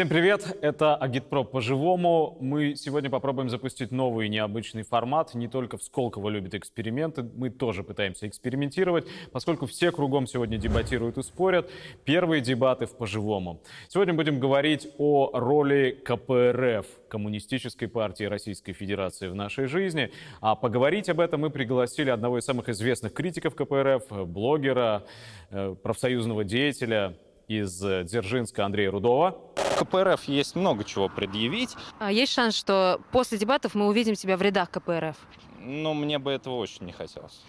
Всем привет! Это Агитпро по-живому. Мы сегодня попробуем запустить новый необычный формат. Не только в Сколково любят эксперименты, мы тоже пытаемся экспериментировать, поскольку все кругом сегодня дебатируют и спорят. Первые дебаты в по-живому. Сегодня будем говорить о роли КПРФ, Коммунистической партии Российской Федерации в нашей жизни. А поговорить об этом мы пригласили одного из самых известных критиков КПРФ, блогера, э, профсоюзного деятеля, из э, Дзержинска Андрея Рудова. КПРФ есть много чего предъявить. А есть шанс, что после дебатов мы увидим тебя в рядах КПРФ? Но мне бы этого очень не хотелось.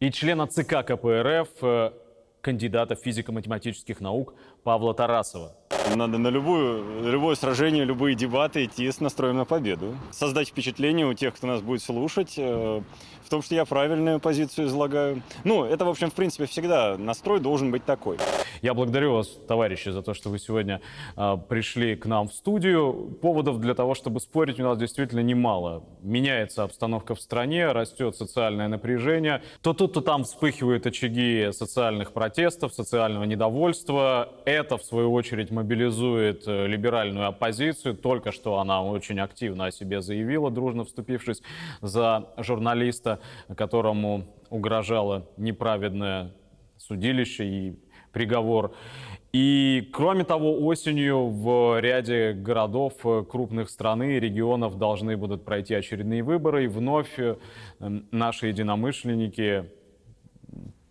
И члена ЦК КПРФ, э, кандидата физико-математических наук Павла Тарасова. Надо на любую, любое сражение, любые дебаты идти с настроем на победу. Создать впечатление у тех, кто нас будет слушать, э, в том, что я правильную позицию излагаю. Ну, это, в общем, в принципе, всегда настрой должен быть такой. Я благодарю вас, товарищи, за то, что вы сегодня э, пришли к нам в студию. Поводов для того, чтобы спорить, у нас действительно немало. Меняется обстановка в стране, растет социальное напряжение. То тут, то там вспыхивают очаги социальных протестов, социального недовольства. Это, в свою очередь, мобилизует э, либеральную оппозицию. Только что она очень активно о себе заявила, дружно вступившись за журналиста которому угрожало неправедное судилище и приговор. И, кроме того, осенью в ряде городов крупных страны и регионов должны будут пройти очередные выборы, и вновь э, наши единомышленники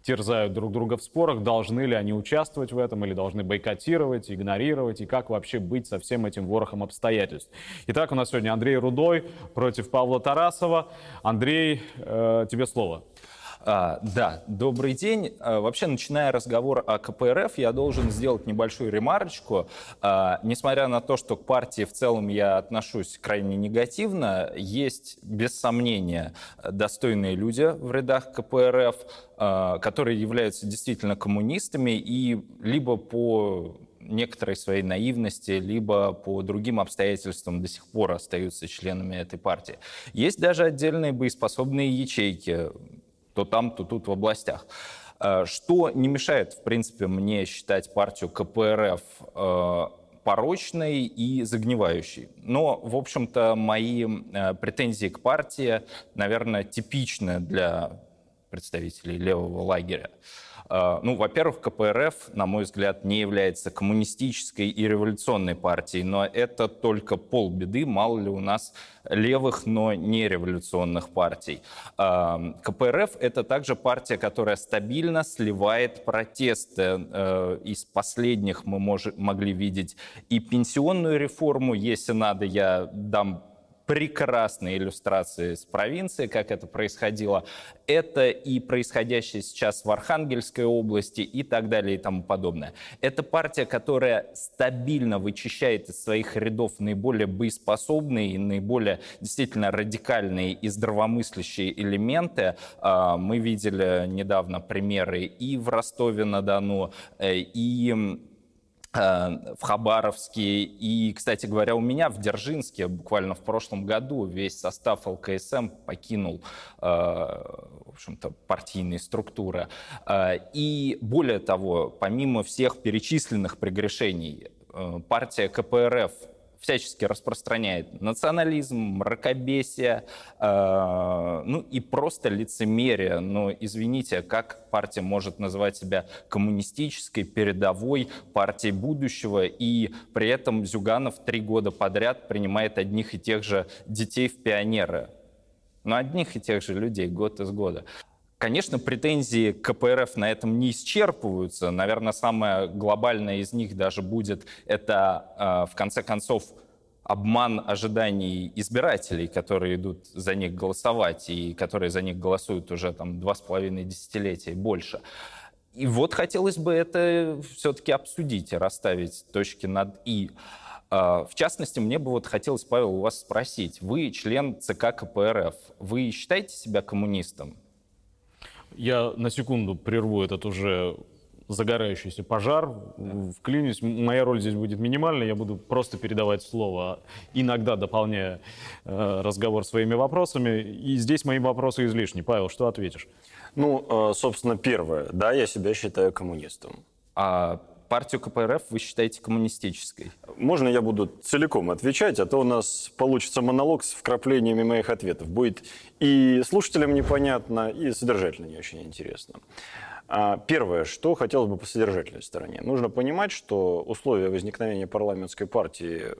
терзают друг друга в спорах, должны ли они участвовать в этом или должны бойкотировать, игнорировать, и как вообще быть со всем этим ворохом обстоятельств. Итак, у нас сегодня Андрей Рудой против Павла Тарасова. Андрей, э, тебе слово. А, да, добрый день. А, вообще, начиная разговор о КПРФ, я должен сделать небольшую ремарочку. А, несмотря на то, что к партии в целом я отношусь крайне негативно, есть, без сомнения, достойные люди в рядах КПРФ, а, которые являются действительно коммунистами и либо по некоторой своей наивности, либо по другим обстоятельствам до сих пор остаются членами этой партии. Есть даже отдельные боеспособные ячейки то там, то тут в областях. Э, что не мешает, в принципе, мне считать партию КПРФ э, порочной и загнивающей. Но, в общем-то, мои э, претензии к партии, наверное, типичны для представителей левого лагеря. А, ну, во-первых, КПРФ, на мой взгляд, не является коммунистической и революционной партией, но это только полбеды, мало ли у нас левых, но не революционных партий. А, КПРФ — это также партия, которая стабильно сливает протесты. Э, из последних мы могли видеть и пенсионную реформу, если надо, я дам прекрасные иллюстрации с провинции, как это происходило. Это и происходящее сейчас в Архангельской области и так далее и тому подобное. Это партия, которая стабильно вычищает из своих рядов наиболее боеспособные и наиболее действительно радикальные и здравомыслящие элементы. А, мы видели недавно примеры и в Ростове-на-Дону, э, и в Хабаровске. И, кстати говоря, у меня в Дзержинске буквально в прошлом году весь состав ЛКСМ покинул, э, в общем-то, партийные структуры. Э, и более того, помимо всех перечисленных прегрешений, партия КПРФ всячески распространяет национализм, мракобесие, э, ну и просто лицемерие. Но извините, как партия может называть себя коммунистической, передовой партией будущего, и при этом Зюганов три года подряд принимает одних и тех же детей в пионеры? Но одних и тех же людей год из года. Конечно, претензии КПРФ на этом не исчерпываются. Наверное, самая глобальная из них даже будет это, э, в конце концов, обман ожиданий избирателей, которые идут за них голосовать и которые за них голосуют уже там два с половиной десятилетия и больше. И вот хотелось бы это все-таки обсудить и расставить точки над «и». Э, в частности, мне бы вот хотелось, Павел, у вас спросить. Вы член ЦК КПРФ. Вы считаете себя коммунистом? Я на секунду прерву этот уже загорающийся пожар, вклинюсь. Моя роль здесь будет минимальной, я буду просто передавать слово, иногда дополняя э, разговор своими вопросами. И здесь мои вопросы излишни. Павел, что ответишь? Ну, э, собственно, первое. Да, я себя считаю коммунистом. А партию КПРФ вы считаете коммунистической? Можно я буду целиком отвечать, а то у нас получится монолог с вкраплениями моих ответов. Будет и слушателям непонятно, и содержательно не очень интересно. А, первое, что хотелось бы по содержательной стороне. Нужно понимать, что условия возникновения парламентской партии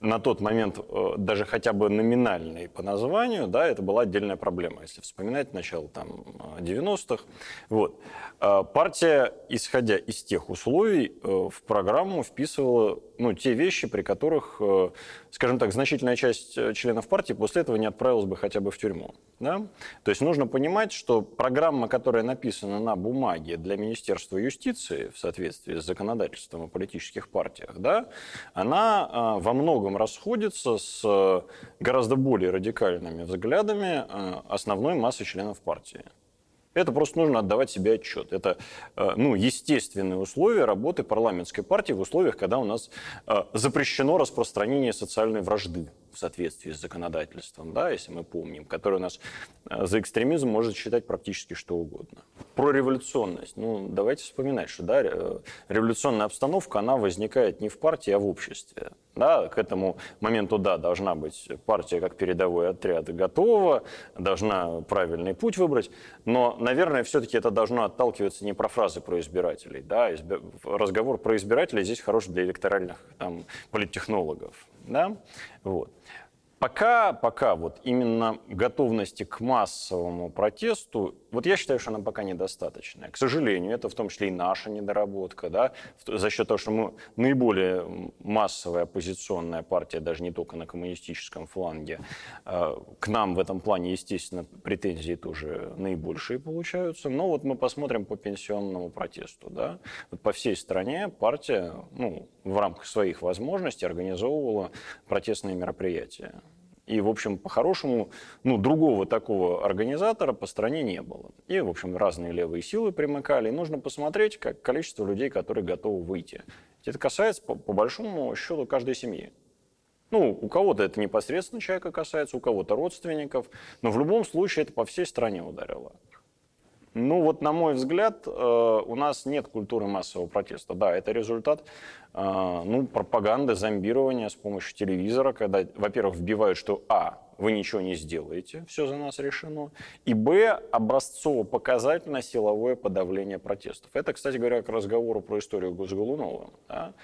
на тот момент э, даже хотя бы номинальные по названию, да, это была отдельная проблема, если вспоминать начало там 90-х. Вот. А, партия, исходя из тех условий, э, в программу вписывала ну, те вещи, при которых, э, скажем так, значительная часть членов партии после этого не отправилась бы хотя бы в тюрьму. Да? То есть нужно понимать, что программа, которая написана на бумаге для Министерства юстиции в соответствии с законодательством о политических партиях, да, она а, во многом расходится с э, гораздо более радикальными взглядами э, основной массы членов партии. Это просто нужно отдавать себе отчет. Это ну, естественные условия работы парламентской партии в условиях, когда у нас запрещено распространение социальной вражды в соответствии с законодательством, да, если мы помним, который у нас э, за экстремизм может считать практически что угодно. Про революционность. Ну, давайте вспоминать, что да, революционная обстановка, она возникает не в партии, а в обществе. Да, к этому моменту, да, должна быть партия как передовой отряд готова, должна правильный путь выбрать, но, наверное, все-таки это должно отталкиваться не про фразы про избирателей. Да? Разговор про избирателей здесь хорош для электоральных там, политтехнологов. Да? Вот. Пока, пока вот именно готовности к массовому протесту, вот я считаю, что она пока недостаточная. К сожалению, это в том числе и наша недоработка, да, за счет того, что мы наиболее массовая оппозиционная партия, даже не только на коммунистическом фланге, э, к нам в этом плане, естественно, претензии тоже наибольшие получаются. Но вот мы посмотрим по пенсионному протесту, да, вот по всей стране партия, ну, в рамках своих возможностей организовывала протестные мероприятия. И, в общем, по-хорошему, ну, другого такого организатора по стране не было. И, в общем, разные левые силы примыкали. И нужно посмотреть, как количество людей, которые готовы выйти. Это касается, по, по большому счету, каждой семьи. Ну, у кого-то это непосредственно человека касается, у кого-то родственников, но в любом случае это по всей стране ударило. Ну вот, на мой взгляд, э, у нас нет культуры массового протеста. Да, это результат э, ну, пропаганды, зомбирования с помощью телевизора, когда, во-первых, вбивают, что а, вы ничего не сделаете, все за нас решено, и б, образцово-показательно силовое подавление протестов. Это, кстати говоря, к разговору про историю с Голуновым. Да?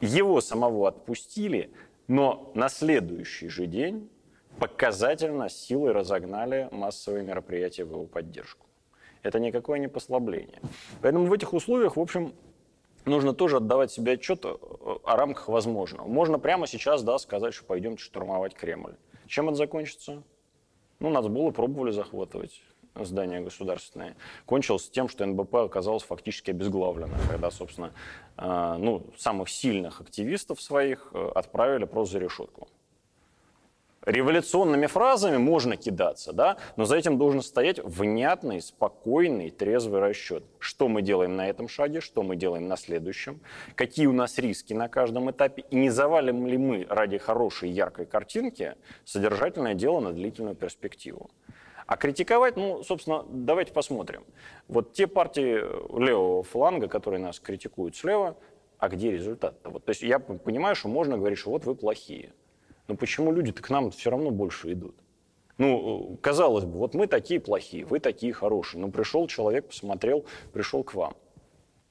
Его самого отпустили, но на следующий же день показательно силой разогнали массовые мероприятия в его поддержку. Это никакое не послабление. Поэтому в этих условиях, в общем, нужно тоже отдавать себе отчет о рамках возможного. Можно прямо сейчас да, сказать, что пойдемте штурмовать Кремль. Чем это закончится? Ну, нацболы пробовали захватывать здания государственные. Кончилось тем, что НБП оказалось фактически обезглавлено, когда, собственно, э, ну, самых сильных активистов своих э, отправили просто за решетку революционными фразами можно кидаться, да, но за этим должен стоять внятный, спокойный, трезвый расчет. Что мы делаем на этом шаге, что мы делаем на следующем, какие у нас риски на каждом этапе, и не завалим ли мы ради хорошей, яркой картинки содержательное дело на длительную перспективу. А критиковать, ну, собственно, давайте посмотрим. Вот те партии левого фланга, которые нас критикуют слева, а где результат-то? Вот, то есть я понимаю, что можно говорить, что вот вы плохие. Но почему люди-то к нам все равно больше идут? Ну, казалось бы, вот мы такие плохие, вы такие хорошие. Ну, пришел человек, посмотрел, пришел к вам.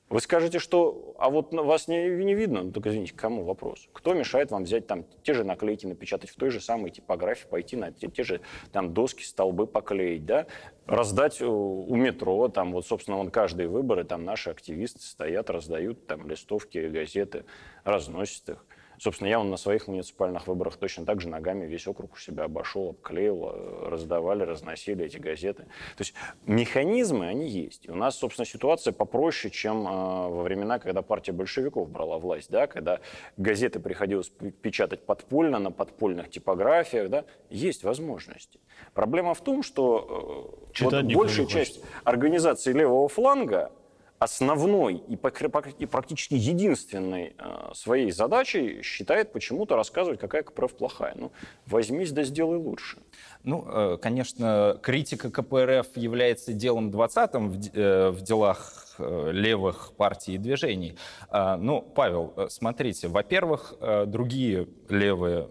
Вы скажете, что, а вот вас не, не видно, ну, так извините, кому вопрос? Кто мешает вам взять там те же наклейки, напечатать в той же самой типографии, пойти на те, те же там доски, столбы поклеить, да? Раздать у, у метро, там вот, собственно, вон каждые выборы, там наши активисты стоят, раздают там листовки, газеты, разносят их. Собственно, я он на своих муниципальных выборах точно так же ногами весь округ у себя обошел, обклеил, э, раздавали, разносили эти газеты. То есть механизмы, они есть. И у нас, собственно, ситуация попроще, чем э, во времена, когда партия большевиков брала власть, да, когда газеты приходилось печатать подпольно, на подпольных типографиях, да, есть возможности. Проблема в том, что э, вот большая часть организаций левого фланга основной и практически единственной э, своей задачей считает почему-то рассказывать, какая КПРФ плохая. Ну, возьмись да сделай лучше. Ну, э, конечно, критика КПРФ является делом 20-м в, в делах левых партий и движений. Ну, Павел, смотрите, во-первых, другие левые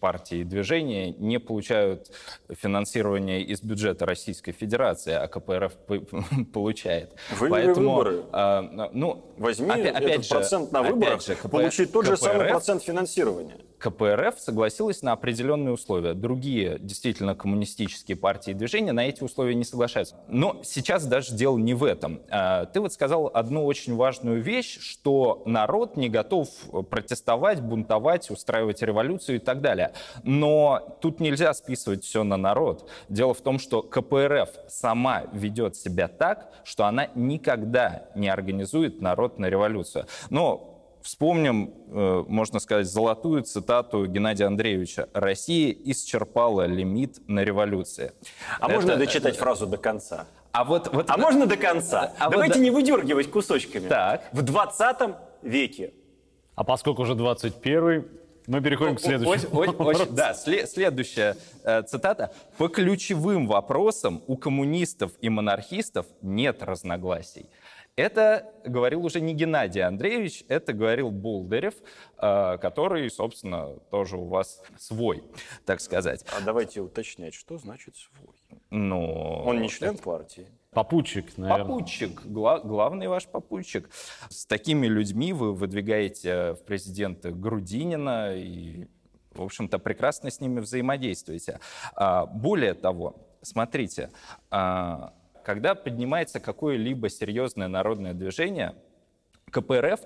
партии и движения не получают финансирование из бюджета Российской Федерации, а КПРФ получает. Выиграй Поэтому, выборы. А, ну, Возьми опять, опять этот же, процент на выборах, же, КП... получить тот КПРФ, же самый процент финансирования. КПРФ согласилась на определенные условия. Другие действительно коммунистические партии и движения на эти условия не соглашаются. Но сейчас даже дело не в этом. А, ты вот сказал одну очень важную вещь, что народ не готов протестовать, бунтовать, устраивать революцию и так далее. Но тут нельзя списывать все на народ. Дело в том, что КПРФ сама ведет себя так, что она никогда не организует народ на революцию. Но Вспомним, э, можно сказать, золотую цитату Геннадия Андреевича. «Россия исчерпала лимит на революции». А Это... можно дочитать фразу до конца? А, вот, вот... а можно до конца? А Давайте вот... не выдергивать кусочками. Так. В 20 веке. А поскольку уже 21 мы переходим к следующему. Очень, очень, да, следующая э, цитата. «По ключевым вопросам у коммунистов и монархистов нет разногласий. Это говорил уже не Геннадий Андреевич, это говорил Болдырев, э, который, собственно, тоже у вас свой, так сказать. А давайте уточнять, что значит свой? Ну, Он не член партии. Попутчик, наверное. Попутчик, гла- главный ваш попутчик. С такими людьми вы выдвигаете в президенты Грудинина и, в общем-то, прекрасно с ними взаимодействуете. А, более того, смотрите, а, когда поднимается какое-либо серьезное народное движение, КПРФ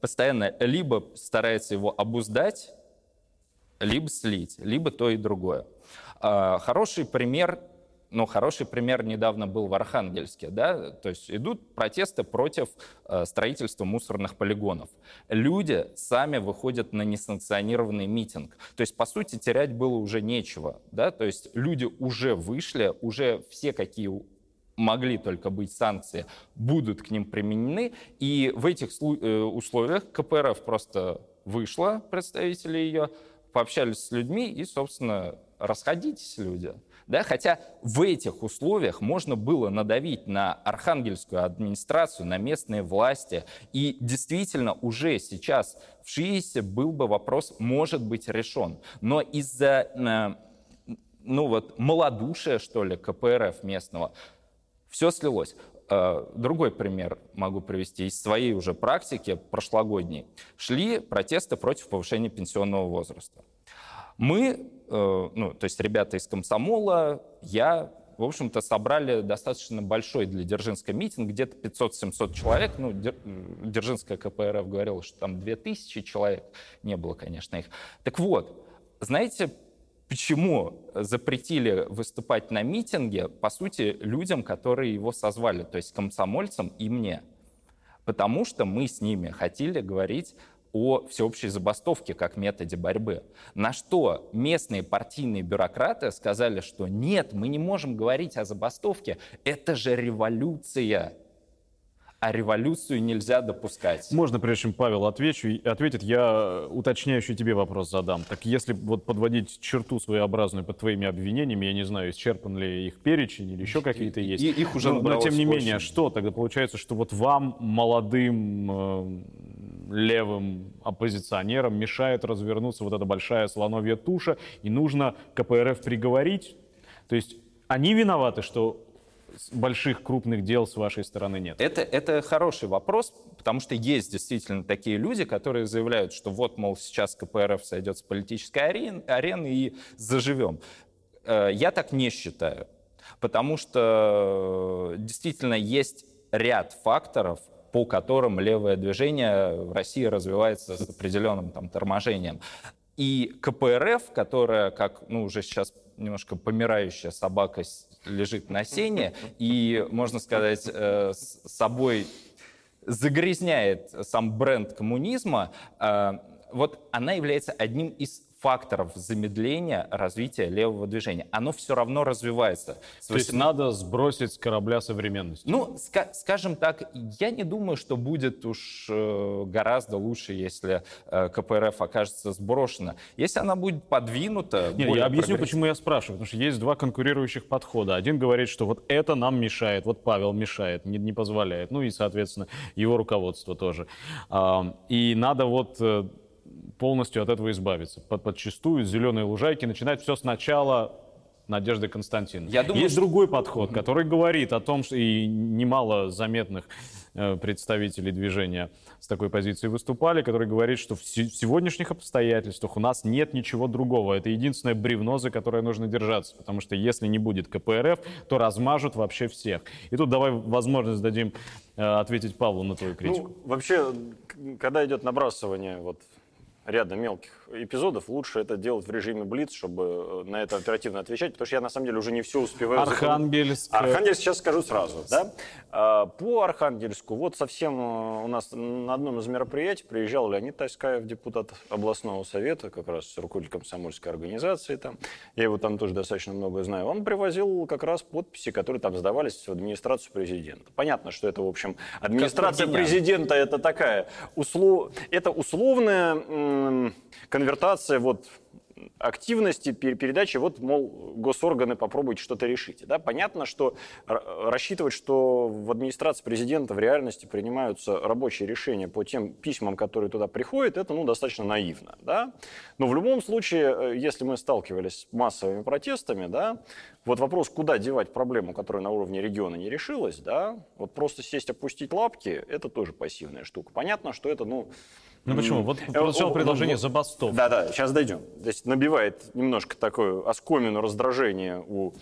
постоянно либо старается его обуздать, либо слить, либо то и другое. А, хороший пример но хороший пример недавно был в Архангельске, да, то есть идут протесты против э, строительства мусорных полигонов. Люди сами выходят на несанкционированный митинг. То есть, по сути, терять было уже нечего, да, то есть люди уже вышли, уже все, какие могли только быть санкции, будут к ним применены. И в этих э, условиях КПРФ просто вышла, представители ее, пообщались с людьми и, собственно, расходитесь, люди. Да? Хотя в этих условиях можно было надавить на архангельскую администрацию, на местные власти. И действительно уже сейчас в ШИИСе был бы вопрос, может быть, решен. Но из-за э, ну вот, малодушия, что ли, КПРФ местного, все слилось. Э, другой пример могу привести из своей уже практики прошлогодней. Шли протесты против повышения пенсионного возраста. Мы, э, ну, то есть ребята из комсомола, я, в общем-то, собрали достаточно большой для Дзержинска митинг, где-то 500-700 человек. Ну, Дзержинская КПРФ говорила, что там 2000 человек. Не было, конечно, их. Так вот, знаете, Почему запретили выступать на митинге, по сути, людям, которые его созвали, то есть комсомольцам и мне? Потому что мы с ними хотели говорить о всеобщей забастовке как методе борьбы. На что местные партийные бюрократы сказали, что нет, мы не можем говорить о забастовке, это же революция а революцию нельзя допускать. Можно, прежде чем Павел отвечу, ответит, я уточняющий тебе вопрос задам. Так если вот подводить черту своеобразную под твоими обвинениями, я не знаю, исчерпан ли их перечень или еще какие-то есть. И, их уже но, но тем не менее, что тогда получается, что вот вам, молодым э, левым оппозиционерам, мешает развернуться вот эта большая слоновья туша, и нужно КПРФ приговорить? То есть они виноваты, что больших крупных дел с вашей стороны нет? Это, это хороший вопрос, потому что есть действительно такие люди, которые заявляют, что вот, мол, сейчас КПРФ сойдет с политической арены, арены и заживем. Э, я так не считаю, потому что действительно есть ряд факторов, по которым левое движение в России развивается с определенным там, торможением. И КПРФ, которая, как ну, уже сейчас немножко помирающая собака лежит на сене и, можно сказать, э, с собой загрязняет сам бренд коммунизма, э, вот она является одним из факторов замедления развития левого движения. Оно все равно развивается. То есть надо сбросить с корабля современности. Ну, ска- скажем так, я не думаю, что будет уж э, гораздо лучше, если э, КПРФ окажется сброшена. Если она будет подвинута... Не, более я объясню, почему я спрашиваю. Потому что есть два конкурирующих подхода. Один говорит, что вот это нам мешает, вот Павел мешает, не, не позволяет. Ну и, соответственно, его руководство тоже. А, И надо вот э, полностью от этого избавиться. Под, подчастую зеленые лужайки начинать все сначала Надежды Константиновны. Я думаю, Есть что- другой подход, который говорит о том, что и немало заметных э, представителей движения с такой позиции выступали, который говорит, что в се- в сегодняшних обстоятельствах у нас нет ничего другого. Это единственное бревно, за которое нужно держаться, потому что если не будет КПРФ, то размажут вообще всех. И тут давай возможность дадим э, ответить Павлу на твою критику. Ну, вообще, когда идет набрасывание вот ряда мелких эпизодов, лучше это делать в режиме Блиц, чтобы э, на это оперативно отвечать, потому что я на самом деле уже не все успеваю. Архангельск. Архангельск сейчас скажу сразу, да. А, По Архангельску, вот совсем э, у нас на одном из мероприятий приезжал Леонид Таськаев, депутат областного совета, как раз руководитель комсомольской организации там. Я его там тоже достаточно много знаю. Он привозил как раз подписи, которые там сдавались в администрацию президента. Понятно, что это, в общем, администрация президента это такая, услов... это условная конвертация вот активности, пер- передачи, вот, мол, госорганы попробуйте что-то решите. Да? Понятно, что рассчитывать, что в администрации президента в реальности принимаются рабочие решения по тем письмам, которые туда приходят, это ну, достаточно наивно. Да? Но в любом случае, э, если мы сталкивались с массовыми протестами, да, вот вопрос, куда девать проблему, которая на уровне региона не решилась, да, вот просто сесть, опустить лапки, это тоже пассивная штука. Понятно, что это, ну, Ну почему? Вот Э, прозвучало о, предложение вот- забастовки. да-да, сейчас дойдем. То есть набивает немножко такое оскомину раздражение у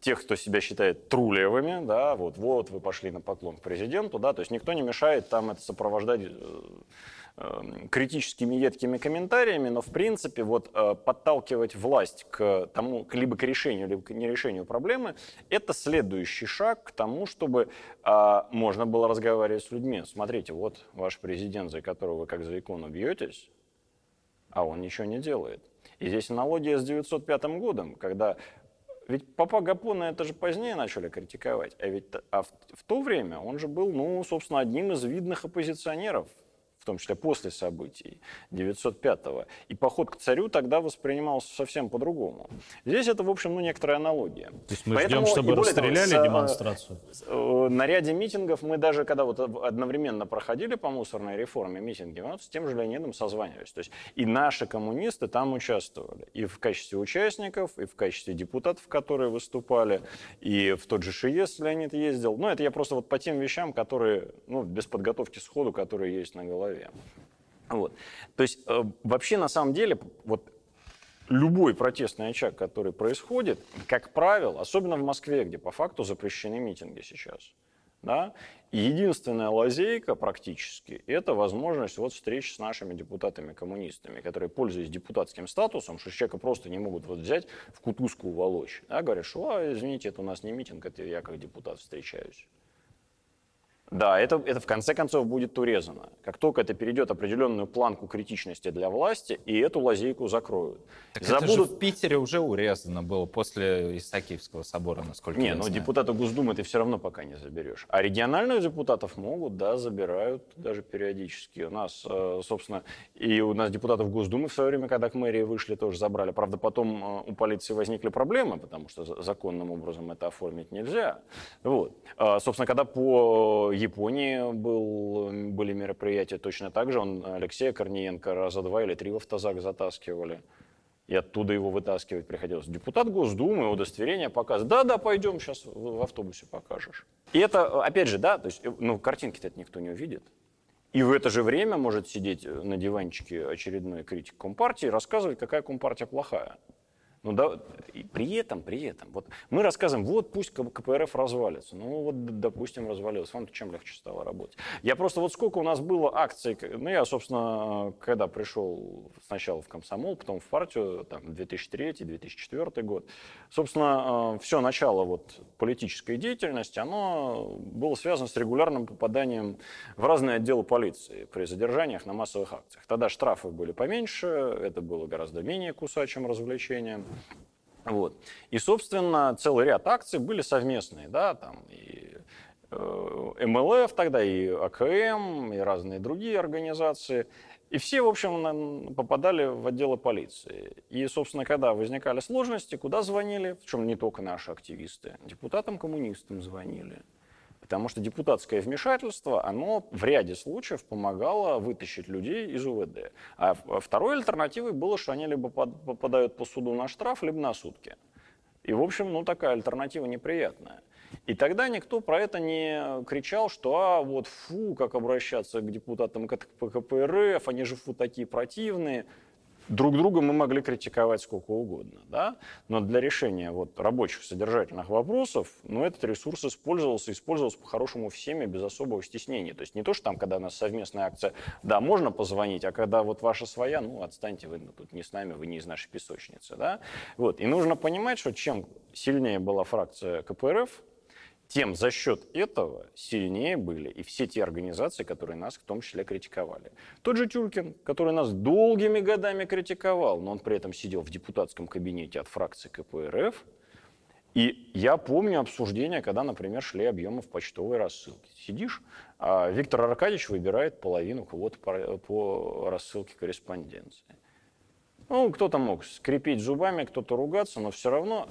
тех, кто себя считает трулевыми, да, вот, вот вы пошли на поклон к президенту, да, то есть никто не мешает там это сопровождать э, э, критическими едкими комментариями, но в принципе вот э, подталкивать власть к тому, либо к решению, либо к нерешению проблемы, это следующий шаг к тому, чтобы э, можно было разговаривать с людьми. Смотрите, вот ваш президент, за которого вы как за икону бьетесь, а он ничего не делает. И здесь аналогия с 905 годом, когда ведь Папа Гапона это же позднее начали критиковать, а ведь а в, в то время он же был, ну, собственно, одним из видных оппозиционеров, том числе после событий 905-го. И поход к царю тогда воспринимался совсем по-другому. Здесь это, в общем, ну, некоторая аналогия. То есть мы Поэтому, ждем, чтобы того, расстреляли с, э, демонстрацию? Э, На ряде митингов мы даже, когда вот одновременно проходили по мусорной реформе митинги, мы вот с тем же Леонидом созванивались. То есть и наши коммунисты там участвовали. И в качестве участников, и в качестве депутатов, которые выступали, и в тот же ШИЕС Леонид ездил. Ну, это я просто вот по тем вещам, которые, ну, без подготовки сходу, которые есть на голове. Вот. То есть э, вообще на самом деле вот любой протестный очаг, который происходит, как правило, особенно в Москве, где по факту запрещены митинги сейчас, да, единственная лазейка практически – это возможность вот встречи с нашими депутатами-коммунистами, которые, пользуясь депутатским статусом, что человека просто не могут вот взять в кутузку уволочь. Да, говорят, что, а, извините, это у нас не митинг, это я как депутат встречаюсь. Да, это, это в конце концов будет урезано. Как только это перейдет определенную планку критичности для власти, и эту лазейку закроют. Так это же Забудут в Питере уже урезано было после Исаакиевского собора, насколько Не, я но знаю. депутата Госдумы ты все равно пока не заберешь. А региональных депутатов могут, да, забирают даже периодически. У нас, э, собственно, и у нас депутатов Госдумы в свое время, когда к мэрии вышли, тоже забрали. Правда, потом э, у полиции возникли проблемы, потому что за- законным образом это оформить нельзя. Вот. А, Собственно, когда по Японии был, были мероприятия точно так же, он Алексея Корниенко раза два или три в автозак затаскивали. И оттуда его вытаскивать приходилось. Депутат Госдумы, удостоверение показывает. Да, да, пойдем, сейчас в автобусе покажешь. И это, опять же, да, то есть, ну, картинки-то никто не увидит. И в это же время может сидеть на диванчике очередной критик Компартии и рассказывать, какая Компартия плохая. Ну да, и при этом, при этом, вот мы рассказываем, вот пусть КПРФ развалится. Ну вот, допустим, развалился. Вам-то чем легче стало работать? Я просто, вот сколько у нас было акций, ну я, собственно, когда пришел сначала в комсомол, потом в партию, там, 2003-2004 год, собственно, э, все начало вот политической деятельности, оно было связано с регулярным попаданием в разные отделы полиции при задержаниях на массовых акциях. Тогда штрафы были поменьше, это было гораздо менее кусачим развлечением. Вот. И, собственно, целый ряд акций были совместные, да, там и э, МЛФ тогда, и АКМ, и разные другие организации. И все, в общем, попадали в отделы полиции. И, собственно, когда возникали сложности, куда звонили, причем не только наши активисты, депутатам-коммунистам звонили, Потому что депутатское вмешательство, оно в ряде случаев помогало вытащить людей из УВД. А второй альтернативой было, что они либо попадают по суду на штраф, либо на сутки. И, в общем, ну, такая альтернатива неприятная. И тогда никто про это не кричал, что а вот фу, как обращаться к депутатам КПРФ, они же фу такие противные друг друга мы могли критиковать сколько угодно, да? но для решения вот рабочих содержательных вопросов, ну, этот ресурс использовался, использовался по-хорошему всеми без особого стеснения. То есть не то, что там, когда у нас совместная акция, да, можно позвонить, а когда вот ваша своя, ну, отстаньте, вы тут не с нами, вы не из нашей песочницы, да? Вот. И нужно понимать, что чем сильнее была фракция КПРФ, тем за счет этого сильнее были и все те организации, которые нас в том числе критиковали. Тот же Тюркин, который нас долгими годами критиковал, но он при этом сидел в депутатском кабинете от фракции КПРФ, и я помню обсуждения, когда, например, шли объемы в почтовой рассылке. Сидишь, а Виктор Аркадьевич выбирает половину по, по рассылке корреспонденции. Ну, кто-то мог скрипеть зубами, кто-то ругаться, но все равно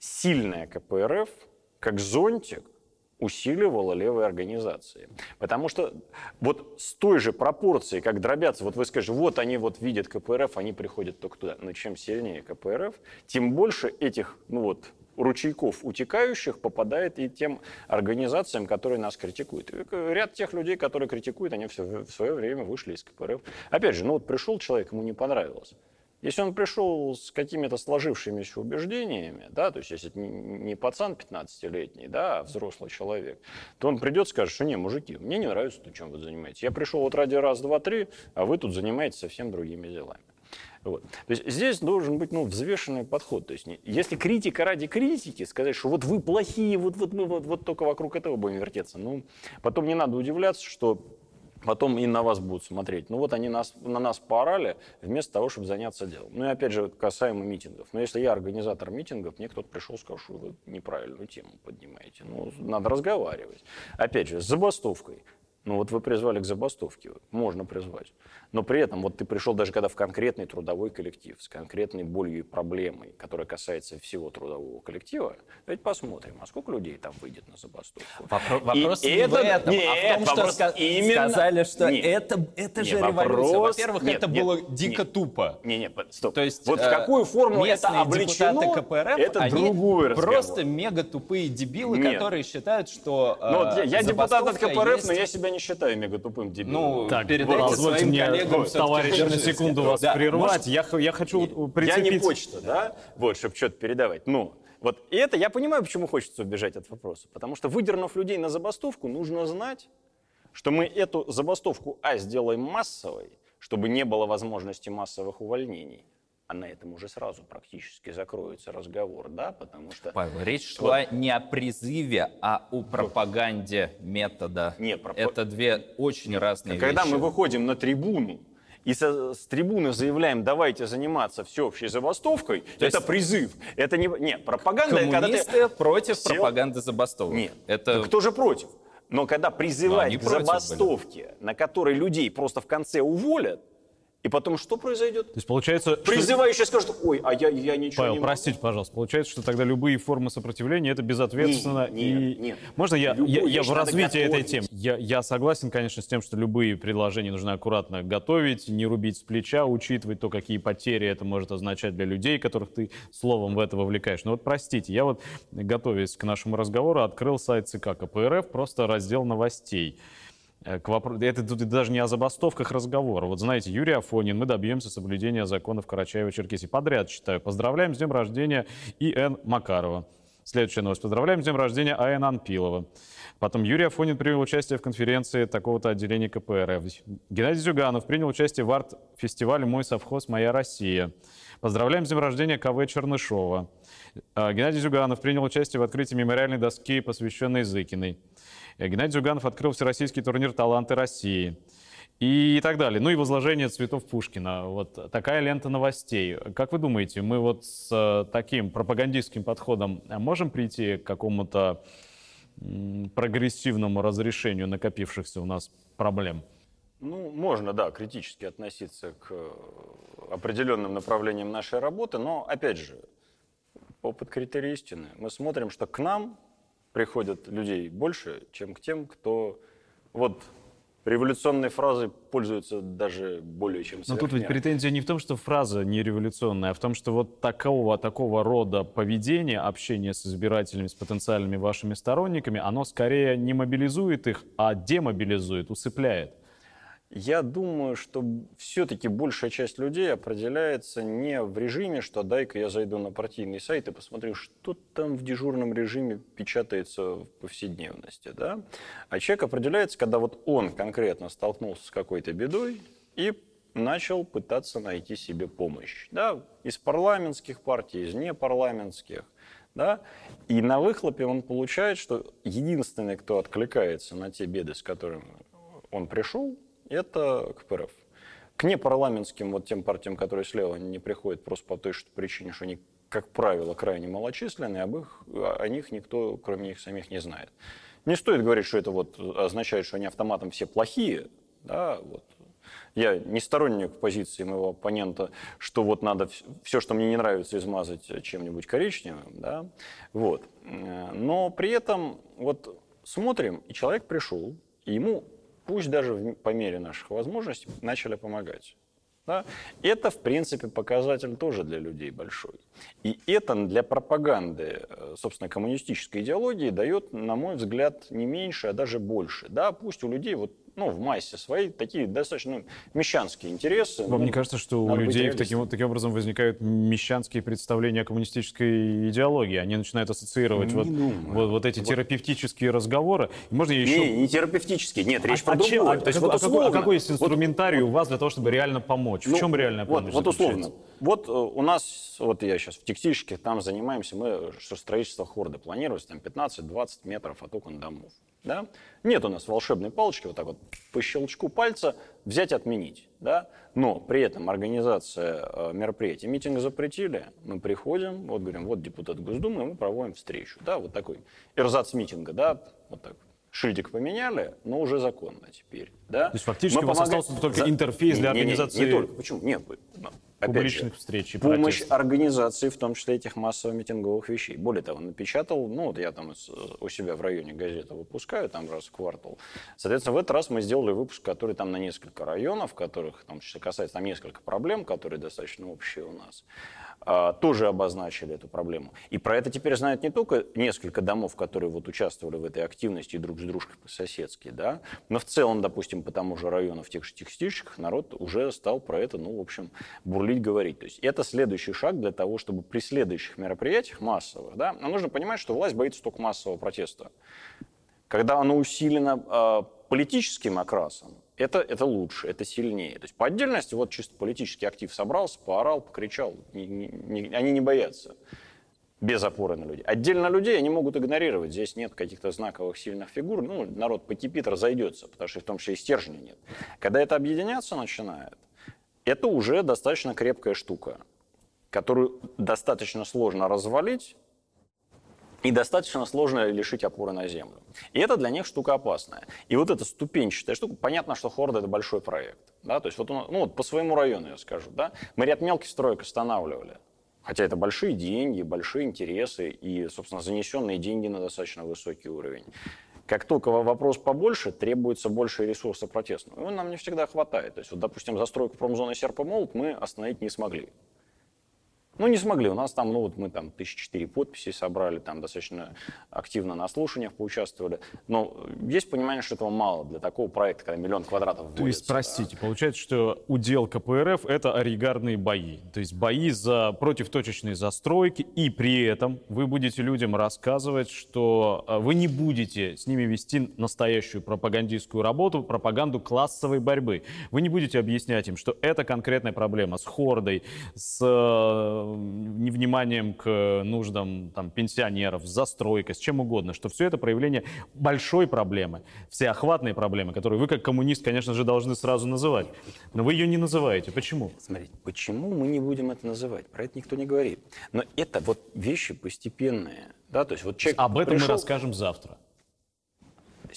сильная КПРФ – как зонтик усиливала левые организации. Потому что вот с той же пропорцией, как дробятся, вот вы скажете, вот они вот видят КПРФ, они приходят только туда. Но чем сильнее КПРФ, тем больше этих, ну вот, ручейков утекающих попадает и тем организациям, которые нас критикуют. И ряд тех людей, которые критикуют, они все, в свое время вышли из КПРФ. Опять же, ну вот пришел человек, ему не понравилось. Если он пришел с какими-то сложившимися убеждениями, да, то есть если это не пацан 15-летний, да, а взрослый человек, то он придет и скажет, что не, мужики, мне не нравится то, чем вы занимаетесь. Я пришел вот ради раз, два, три, а вы тут занимаетесь совсем другими делами. Вот. То есть здесь должен быть ну, взвешенный подход. То есть если критика ради критики, сказать, что вот вы плохие, вот, вот мы вот, вот только вокруг этого будем вертеться, ну, потом не надо удивляться, что потом и на вас будут смотреть. Ну вот они нас, на нас поорали, вместо того, чтобы заняться делом. Ну и опять же, касаемо митингов. Но если я организатор митингов, мне кто-то пришел и сказал, что вы неправильную тему поднимаете. Ну, надо разговаривать. Опять же, с забастовкой. Ну вот вы призвали к забастовке, можно призвать. Но при этом вот ты пришел даже когда в конкретный трудовой коллектив с конкретной болью и проблемой, которая касается всего трудового коллектива, ведь посмотрим, а сколько людей там выйдет на забастовку. Вопро- вопрос и не это, в этом, нет, а в том, вопрос что именно... сказали, что нет, это, это нет, же вопрос... революция. Во-первых, нет, это нет, было дико нет, тупо. Не, не, стоп. То есть, вот в какую форму это облечено, КПРФ, это они другой разговор. просто мега тупые дебилы, нет. которые считают, что ну, вот я, я депутат от КПРФ, есть... но я себя не считаю мега тупым дебилом. Ну, так, передайте своим мне, коллегам, товарищ, на секунду вас да, прервать. Я, я хочу прицепить... Я не почта, да? Вот, чтобы что-то передавать. Ну, вот и это я понимаю, почему хочется убежать от вопроса. Потому что, выдернув людей на забастовку, нужно знать, что мы эту забастовку, а, сделаем массовой, чтобы не было возможности массовых увольнений, а на этом уже сразу практически закроется разговор, да, потому что... Павел, речь шла вот, не о призыве, а о пропаганде метода. Не, проп... Это две очень разные Когда вещи. мы выходим на трибуну и со, с трибуны заявляем, давайте заниматься всеобщей забастовкой, То это есть... призыв. Это не... Нет, пропаганда... Коммунисты когда ты против сел... пропаганды забастовок. Нет, это... кто же против? Но когда призывать к забастовке, были. на которой людей просто в конце уволят, и потом что произойдет? То есть получается... Призывающий что... скажет, ой, а я, я ничего Павел, не простите, пожалуйста. Получается, что тогда любые формы сопротивления это безответственно. Нет, и... нет, нет. Можно я, я, я в развитии этой темы? Я, я согласен, конечно, с тем, что любые предложения нужно аккуратно готовить, не рубить с плеча, учитывать то, какие потери это может означать для людей, которых ты словом в это вовлекаешь. Но вот простите, я вот, готовясь к нашему разговору, открыл сайт ЦК КПРФ, просто раздел новостей. Э, к вопро... Это тут даже не о забастовках разговор. Вот знаете, Юрий Афонин, мы добьемся соблюдения законов Карачаева-Черкесии. Подряд читаю. Поздравляем с днем рождения И.Н. Макарова. Следующая новость. Поздравляем с днем рождения А.Н. Анпилова. Потом Юрий Афонин принял участие в конференции такого-то отделения КПРФ. Геннадий Зюганов принял участие в арт-фестивале «Мой совхоз. Моя Россия». Поздравляем с днем рождения КВ Чернышова. А, Геннадий Зюганов принял участие в открытии мемориальной доски, посвященной Зыкиной. Э, Геннадий Зюганов открыл всероссийский турнир «Таланты России» и так далее. Ну и возложение цветов Пушкина. Вот такая лента новостей. Как вы думаете, мы вот с э, таким пропагандистским подходом можем прийти к какому-то прогрессивному разрешению накопившихся у нас проблем? Ну, можно, да, критически относиться к э, определенным направлениям нашей работы, но, опять же, опыт критерий истины. Мы смотрим, что к нам приходят людей больше, чем к тем, кто вот революционной фразой пользуется даже более чем Но тут ведь претензия не в том, что фраза не революционная, а в том, что вот такого, такого рода поведение, общение с избирателями, с потенциальными вашими сторонниками, оно скорее не мобилизует их, а демобилизует, усыпляет. Я думаю, что все-таки большая часть людей определяется не в режиме, что дай-ка я зайду на партийный сайт и посмотрю, что там в дежурном режиме печатается в повседневности. Да? А человек определяется, когда вот он конкретно столкнулся с какой-то бедой и начал пытаться найти себе помощь. Да? Из парламентских партий, из непарламентских. Да? И на выхлопе он получает, что единственный, кто откликается на те беды, с которыми он пришел, это КПРФ. К непарламентским, вот тем партиям, которые слева, не приходят просто по той что причине, что они, как правило, крайне малочисленные, об их, о них никто, кроме них самих, не знает. Не стоит говорить, что это вот означает, что они автоматом все плохие. Да, вот. Я не сторонник позиции моего оппонента, что вот надо все, что мне не нравится, измазать чем-нибудь коричневым. Да? Вот. Но при этом вот смотрим, и человек пришел, и ему пусть даже по мере наших возможностей, начали помогать. Да? Это, в принципе, показатель тоже для людей большой. И это для пропаганды, э, собственно, коммунистической идеологии дает, на мой взгляд, не меньше, а даже больше. Да, пусть у людей вот ну, в массе свои такие достаточно ну, мещанские интересы. Вам ну, не кажется, что у людей таким, таким образом возникают мещанские представления о коммунистической идеологии? Они начинают ассоциировать вот, вот, вот эти вот. терапевтические разговоры. Можно еще... Не, не терапевтические, нет, речь а, про а другое. А, То есть, вот, а, какой, а какой есть инструментарий вот, у вас для того, чтобы реально помочь? Ну, в чем реальная помощь Вот, вот условно. Вот э, у нас, вот я сейчас в текстильщике, там занимаемся мы, что строительство хорда планировалось, там 15-20 метров от окон домов. Да? Нет у нас волшебной палочки, вот так вот по щелчку пальца взять и отменить. Да? Но при этом организация э, мероприятий, митинг запретили, мы приходим, вот говорим, вот депутат Госдумы, мы проводим встречу. Да? Вот такой эрзац митинга, да? вот так шильдик поменяли, но уже законно теперь. Да? То есть фактически мы у вас помогаем... остался только за... интерфейс для не, организации... Не, не, не только. Почему? Нет, публичных же, встреч и Помощь протестов. организации, в том числе этих массово-митинговых вещей. Более того, напечатал, ну вот я там у себя в районе газеты выпускаю, там раз в квартал. Соответственно, в этот раз мы сделали выпуск, который там на несколько районов, которых там касается там несколько проблем, которые достаточно общие у нас. А, тоже обозначили эту проблему. И про это теперь знают не только несколько домов, которые вот участвовали в этой активности друг с дружкой по-соседски, да, но в целом, допустим, по тому же району в тех же текстильщиках народ уже стал про это, ну, в общем, бурлить, говорить. То есть это следующий шаг для того, чтобы при следующих мероприятиях массовых, да, но нужно понимать, что власть боится только массового протеста. Когда оно усилено э, политическим окрасом, это, это лучше, это сильнее. То есть по отдельности вот чисто политический актив собрался, поорал, покричал. Не, не, они не боятся без опоры на людей. Отдельно людей они могут игнорировать. Здесь нет каких-то знаковых сильных фигур. Ну, народ покипит, разойдется, потому что в том числе и стержня нет. Когда это объединяться начинает, это уже достаточно крепкая штука, которую достаточно сложно развалить, и достаточно сложно лишить опоры на землю. И это для них штука опасная. И вот эта ступенчатая штука, понятно, что Хорда – это большой проект. Да? То есть вот, ну, вот по своему району я скажу. Да? Мы ряд мелких строек останавливали. Хотя это большие деньги, большие интересы и, собственно, занесенные деньги на достаточно высокий уровень. Как только вопрос побольше, требуется больше ресурса протестного. Его нам не всегда хватает. То есть, вот, допустим, застройку промзоны Серпомолот мы остановить не смогли. Ну, не смогли. У нас там, ну, вот мы там тысячи четыре подписи собрали, там достаточно активно на слушаниях поучаствовали. Но есть понимание, что этого мало для такого проекта, когда миллион квадратов То есть, простите, получается, что удел КПРФ — это оригарные бои. То есть бои за против точечной застройки, и при этом вы будете людям рассказывать, что а, вы не будете с ними вести настоящую пропагандистскую работу, пропаганду классовой борьбы. Вы не будете объяснять им, что это конкретная проблема с хордой, с э, невниманием к нуждам там, пенсионеров, с застройкой, с чем угодно, что все это проявление большой проблемы, всеохватной проблемы, которую вы как коммунист, конечно же, должны сразу называть. Но вы ее не называете. Почему? Смотрите, почему мы не будем это называть? Про это никто не говорит. Но это вот вещи постепенные. Да? То есть вот человек Об этом пришел... мы расскажем завтра.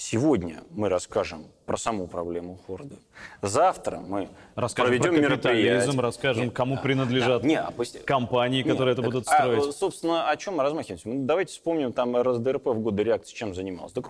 Сегодня мы расскажем про саму проблему Хорда. Завтра мы Расскажем проведем про мероприятие. расскажем, Нет, кому да, принадлежат да. Не, а пост- компании, Нет, которые это так, будут а, строить. собственно, о чем мы размахиваемся? Ну, давайте вспомним, там РСДРП в годы реакции чем занималась? Да,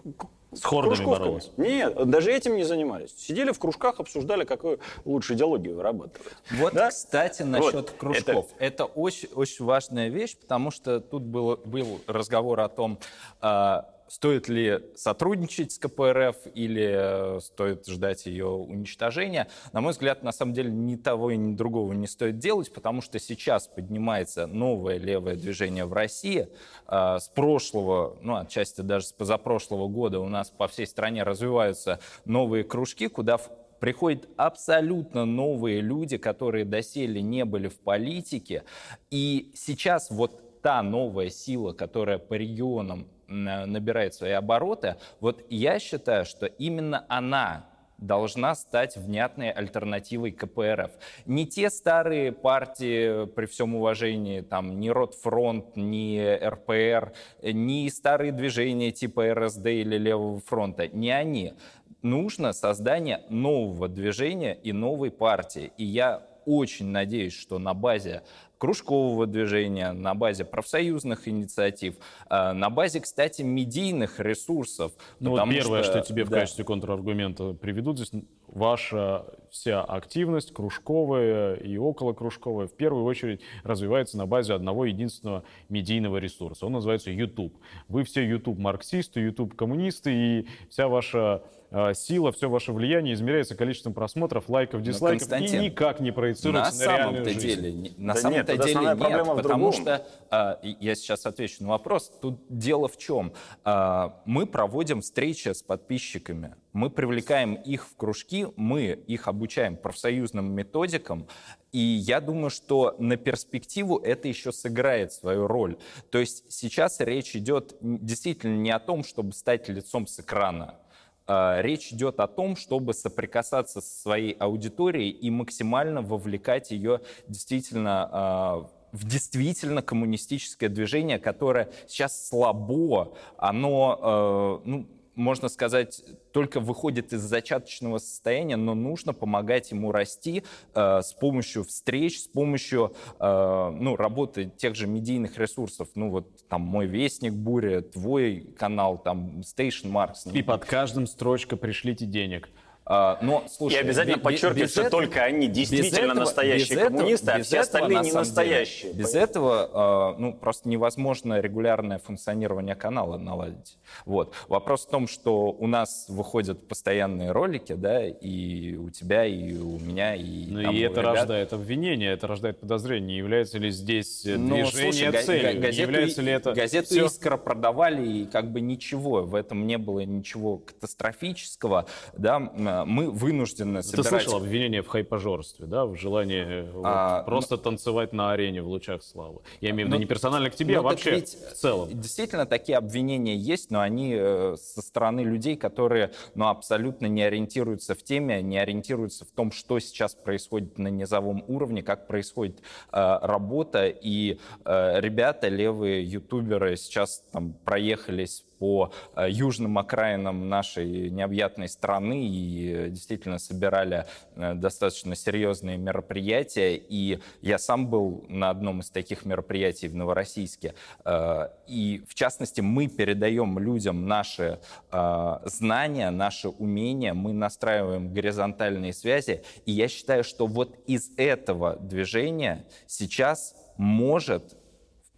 С хордами боролась. Нет, даже этим не занимались. Сидели в кружках, обсуждали, какую лучше идеологию вырабатывать. Вот, Да? кстати, насчет Вот, кружков. Это, очень, очень важная вещь, потому что тут было, был разговор о том, а, стоит ли сотрудничать с КПРФ или э, стоит ждать ее уничтожения. На мой взгляд, на самом деле ни того и ни другого не стоит делать, потому что сейчас поднимается новое левое движение в России. А, С прошлого, ну, отчасти даже с позапрошлого года у нас по всей стране развиваются новые кружки, куда приходят абсолютно новые люди, которые доселе не были в политике. И сейчас вот та новая сила, которая по регионам набирает свои обороты, вот я считаю, что именно она должна стать внятной альтернативой КПРФ. Не те старые партии, при всем уважении, там, ни Ротфронт, ни РПР, ни старые движения типа РСД или Левого фронта, не они. Нужно создание нового движения и новой партии. И я очень надеюсь, что на базе кружкового движения, на базе профсоюзных инициатив, э, на базе, кстати, медийных ресурсов. Ну вот первое, что, тебе в да. качестве контраргумента приведут здесь, ваша вся активность кружковая и околокружковая в первую очередь развивается на базе одного единственного медийного ресурса. Он называется YouTube. Вы все YouTube-марксисты, YouTube-коммунисты, и вся ваша сила, все ваше влияние измеряется количеством просмотров, лайков, дизлайков и никак не проецируется на на, реальную жизнь. деле, не- на Да самом-то нет, деле нет, проблема в потому другом. что а, я сейчас отвечу на вопрос. Тут дело в чем? А, мы проводим встречи с подписчиками, мы привлекаем их в кружки, мы их обучаем профсоюзным методикам, и я думаю, что на перспективу это еще сыграет свою роль. То есть сейчас речь идет действительно не о том, чтобы стать лицом с экрана. А, Речь идет о том, чтобы соприкасаться со своей аудиторией и максимально вовлекать ее действительно а, в действительно коммунистическое движение, которое сейчас слабо, оно, э, ну, можно сказать, только выходит из зачаточного состояния, но нужно помогать ему расти э, с помощью встреч, с помощью э, ну, работы тех же медийных ресурсов. Ну вот там «Мой вестник», «Буря», твой канал, там «Station Marks». И под каждым строчка «пришлите денег». А, но, слушай, И обязательно без что этого- только они действительно этого- настоящие этого- коммунисты, а без все этого, остальные на не самом деле, настоящие. Без этого ну, просто невозможно регулярное функционирование канала наладить. Вот. Вопрос в том, что у нас выходят постоянные ролики, да, и у тебя, и у меня, и Ну там и это ребят. рождает обвинение, это рождает подозрение. Не является ли здесь э, Ну, движение слушай, целью? Не газету, является ли это газету всё- «Искра» продавали, и как бы ничего, в этом не было ничего катастрофического. Да? М, Мы вынуждены Ты собирать... слышал обвинение в хайпожорстве, да, в желании э, вот, А, просто танцевать на арене в лучах славы. Я имею в виду Ну, не персонально к тебе, ну, а так вообще ведь, в целом. Действительно, такие обвинения есть, но они э, со стороны людей, которые ну, абсолютно не ориентируются в теме, не ориентируются в том, что сейчас происходит на низовом уровне, как происходит э, работа. И э, ребята, левые ютуберы, сейчас там проехались по э, южным окраинам нашей необъятной страны и э, действительно собирали э, достаточно серьезные мероприятия. И я сам был на одном из таких мероприятий в Новороссийске. И, в частности, мы передаем людям наши знания, наши умения, мы настраиваем горизонтальные связи. И я считаю, что вот из этого движения сейчас может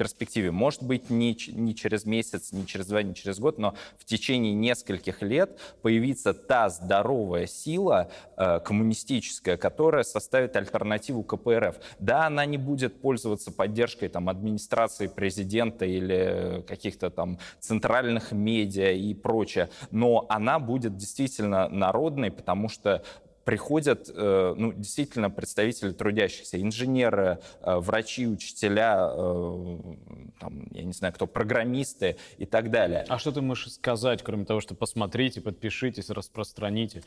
перспективе. Может быть, не, не через месяц, не через два, не через год, но в течение нескольких лет появится та здоровая сила э, коммунистическая, которая составит альтернативу КПРФ. Да, она не будет пользоваться поддержкой там, администрации президента или каких-то там центральных медиа и прочее, но она будет действительно народной, потому что приходят э, ну, действительно представители трудящихся, инженеры, э, врачи, учителя, э, там, я не знаю кто, программисты и так далее. А что ты можешь сказать, кроме того, что посмотрите, подпишитесь, распространите?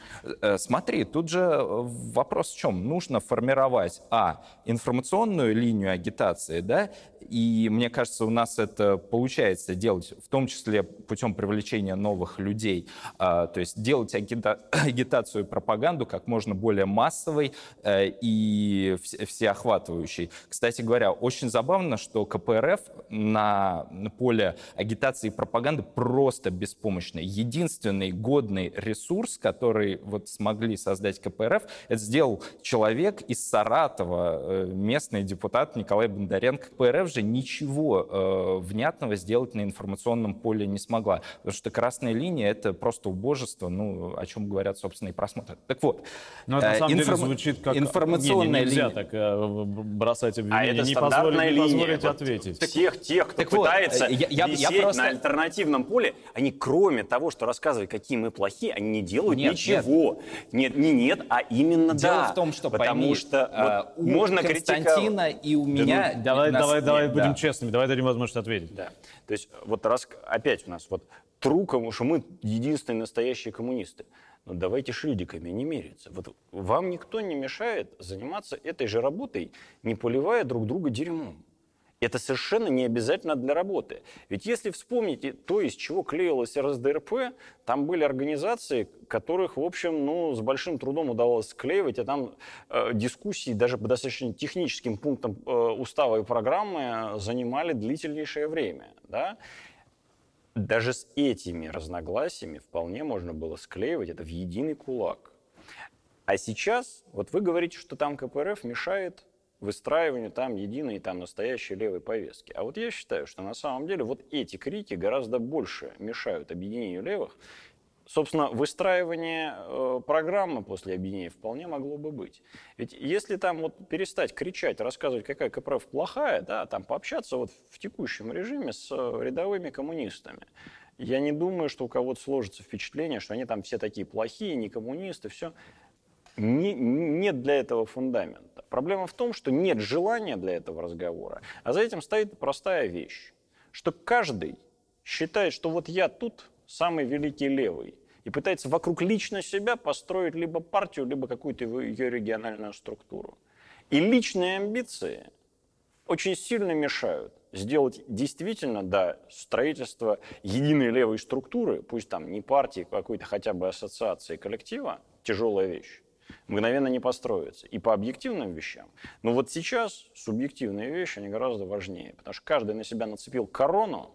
Смотри, тут же вопрос в чем? Нужно формировать, а, информационную линию агитации, да, и мне кажется, у нас это получается делать, в том числе путем привлечения новых людей, а, то есть делать агита агитацию и пропаганду как можно более массовой э, и всеохватывающей. Кстати говоря, очень забавно, что КПРФ на поле агитации и пропаганды просто беспомощный. Единственный годный ресурс, который вот смогли создать КПРФ, это сделал человек из Саратова, э, местный депутат Николай Бондаренко. КПРФ же ничего э, внятного сделать на информационном поле не смогла, потому что красная линия — это просто убожество, ну, о чем говорят, собственно, и просмотры. Так вот, но это на э, самом информ... деле звучит как... Информационная не, не, нельзя линия. так э, бросать обвинения, а это не, позволить, не позволить ответить. Тех, тех, кто так пытается вот, я, я, висеть я просто... на альтернативном поле, они кроме того, что рассказывают, какие мы плохие, они не делают нет, ничего. Нет. нет, не нет, а именно Дело да. в том, что потому пойми, что а, вот, у можно Константина критиковать. и у меня... Да, ну, давай, нас... давай, давай да. будем честными, давай дадим возможность ответить. Да. То есть вот раз опять у нас вот труком, что мы единственные настоящие коммунисты. Но давайте шильдиками не мериться. Вот вам никто не мешает заниматься этой же работой, не поливая друг друга дерьмом. Это совершенно не обязательно для работы. Ведь если вспомните то, из чего клеилась РСДРП, там были организации, которых, в общем, ну, с большим трудом удавалось склеивать, а там э, дискуссии даже по достаточно техническим пунктам э, устава и программы занимали длительнейшее время. Да? Даже с этими разногласиями вполне можно было склеивать это в единый кулак. А сейчас, вот вы говорите, что там КПРФ мешает выстраиванию там единой там настоящей левой повестки. А вот я считаю, что на самом деле вот эти крики гораздо больше мешают объединению левых, Собственно, выстраивание э, программы после объединения вполне могло бы быть. Ведь если там вот перестать кричать, рассказывать, какая КПРФ плохая, да, там пообщаться вот в текущем режиме с э, рядовыми коммунистами, я не думаю, что у кого-то сложится впечатление, что они там все такие плохие, не коммунисты, все. Не, нет для этого фундамента. Проблема в том, что нет желания для этого разговора, а за этим стоит простая вещь, что каждый считает, что вот я тут самый великий левый, и пытается вокруг лично себя построить либо партию, либо какую-то ее региональную структуру. И личные амбиции очень сильно мешают сделать действительно, да, строительство единой левой структуры, пусть там не партии, какой-то хотя бы ассоциации коллектива, тяжелая вещь, мгновенно не построится. И по объективным вещам. Но вот сейчас субъективные вещи, они гораздо важнее, потому что каждый на себя нацепил корону,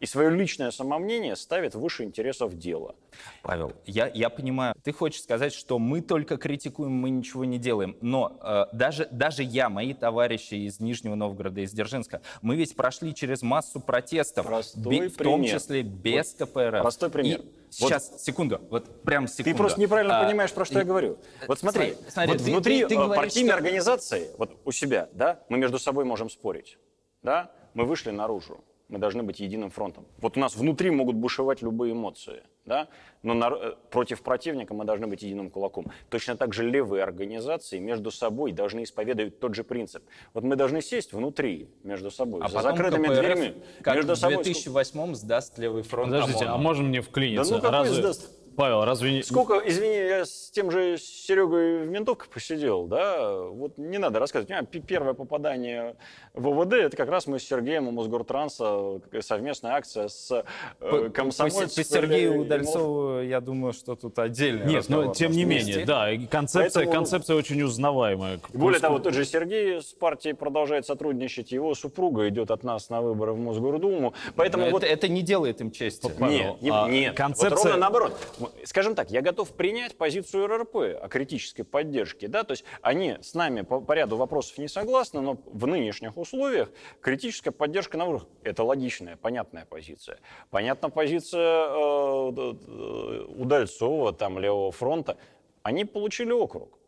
и свое личное самомнение ставит выше интересов дела. Павел, я, я понимаю, ты хочешь сказать, что мы только критикуем, мы ничего не делаем, но э, даже, даже я, мои товарищи из Нижнего Новгорода, из Дзержинска, мы ведь прошли через массу протестов, Простой в том числе без вот КПРФ. Простой пример. И сейчас, вот, секунду, вот прям секунду. Ты просто неправильно а, понимаешь, про что и, я говорю. Вот смотри, смотри вот ты, внутри ты, ты говоришь, партийной что... организации, вот у себя, да, мы между собой можем спорить, да, мы вышли наружу, мы должны быть единым фронтом. Вот у нас внутри могут бушевать любые эмоции, да? но на, э, против противника мы должны быть единым кулаком. Точно так же левые организации между собой должны исповедовать тот же принцип. Вот мы должны сесть внутри между собой, а за закрытыми КПРФ, дверями. Как между в 2008-м сдаст левый фронт Подождите, ОМОНа. а можно мне вклиниться? Да ну какой Разве... сдаст? Павел, разве не... Сколько, извини, я с тем же Серегой в ментовках посидел, да, вот не надо рассказывать. У меня первое попадание в ОВД, это как раз мы с Сергеем у Мосгортранса, совместная акция с э, комсомольцем. По, по Сергею Удальцову, я думаю, что тут отдельно. Нет, но тем не менее, да, концепция, Поэтому... концепция очень узнаваемая. Более того, тот же Сергей с партией продолжает сотрудничать, его супруга идет от нас на выборы в Мосгордуму, поэтому это, вот... Это не делает им чести. Нет, а, нет, концепция... вот ровно наоборот скажем так, я готов принять позицию РРП о критической поддержке, да, то есть они с нами по, по ряду вопросов не согласны, но в нынешних условиях критическая поддержка на уровне – это логичная, понятная позиция. Понятна позиция э, Удальцова, там, Левого фронта. Они получили округ.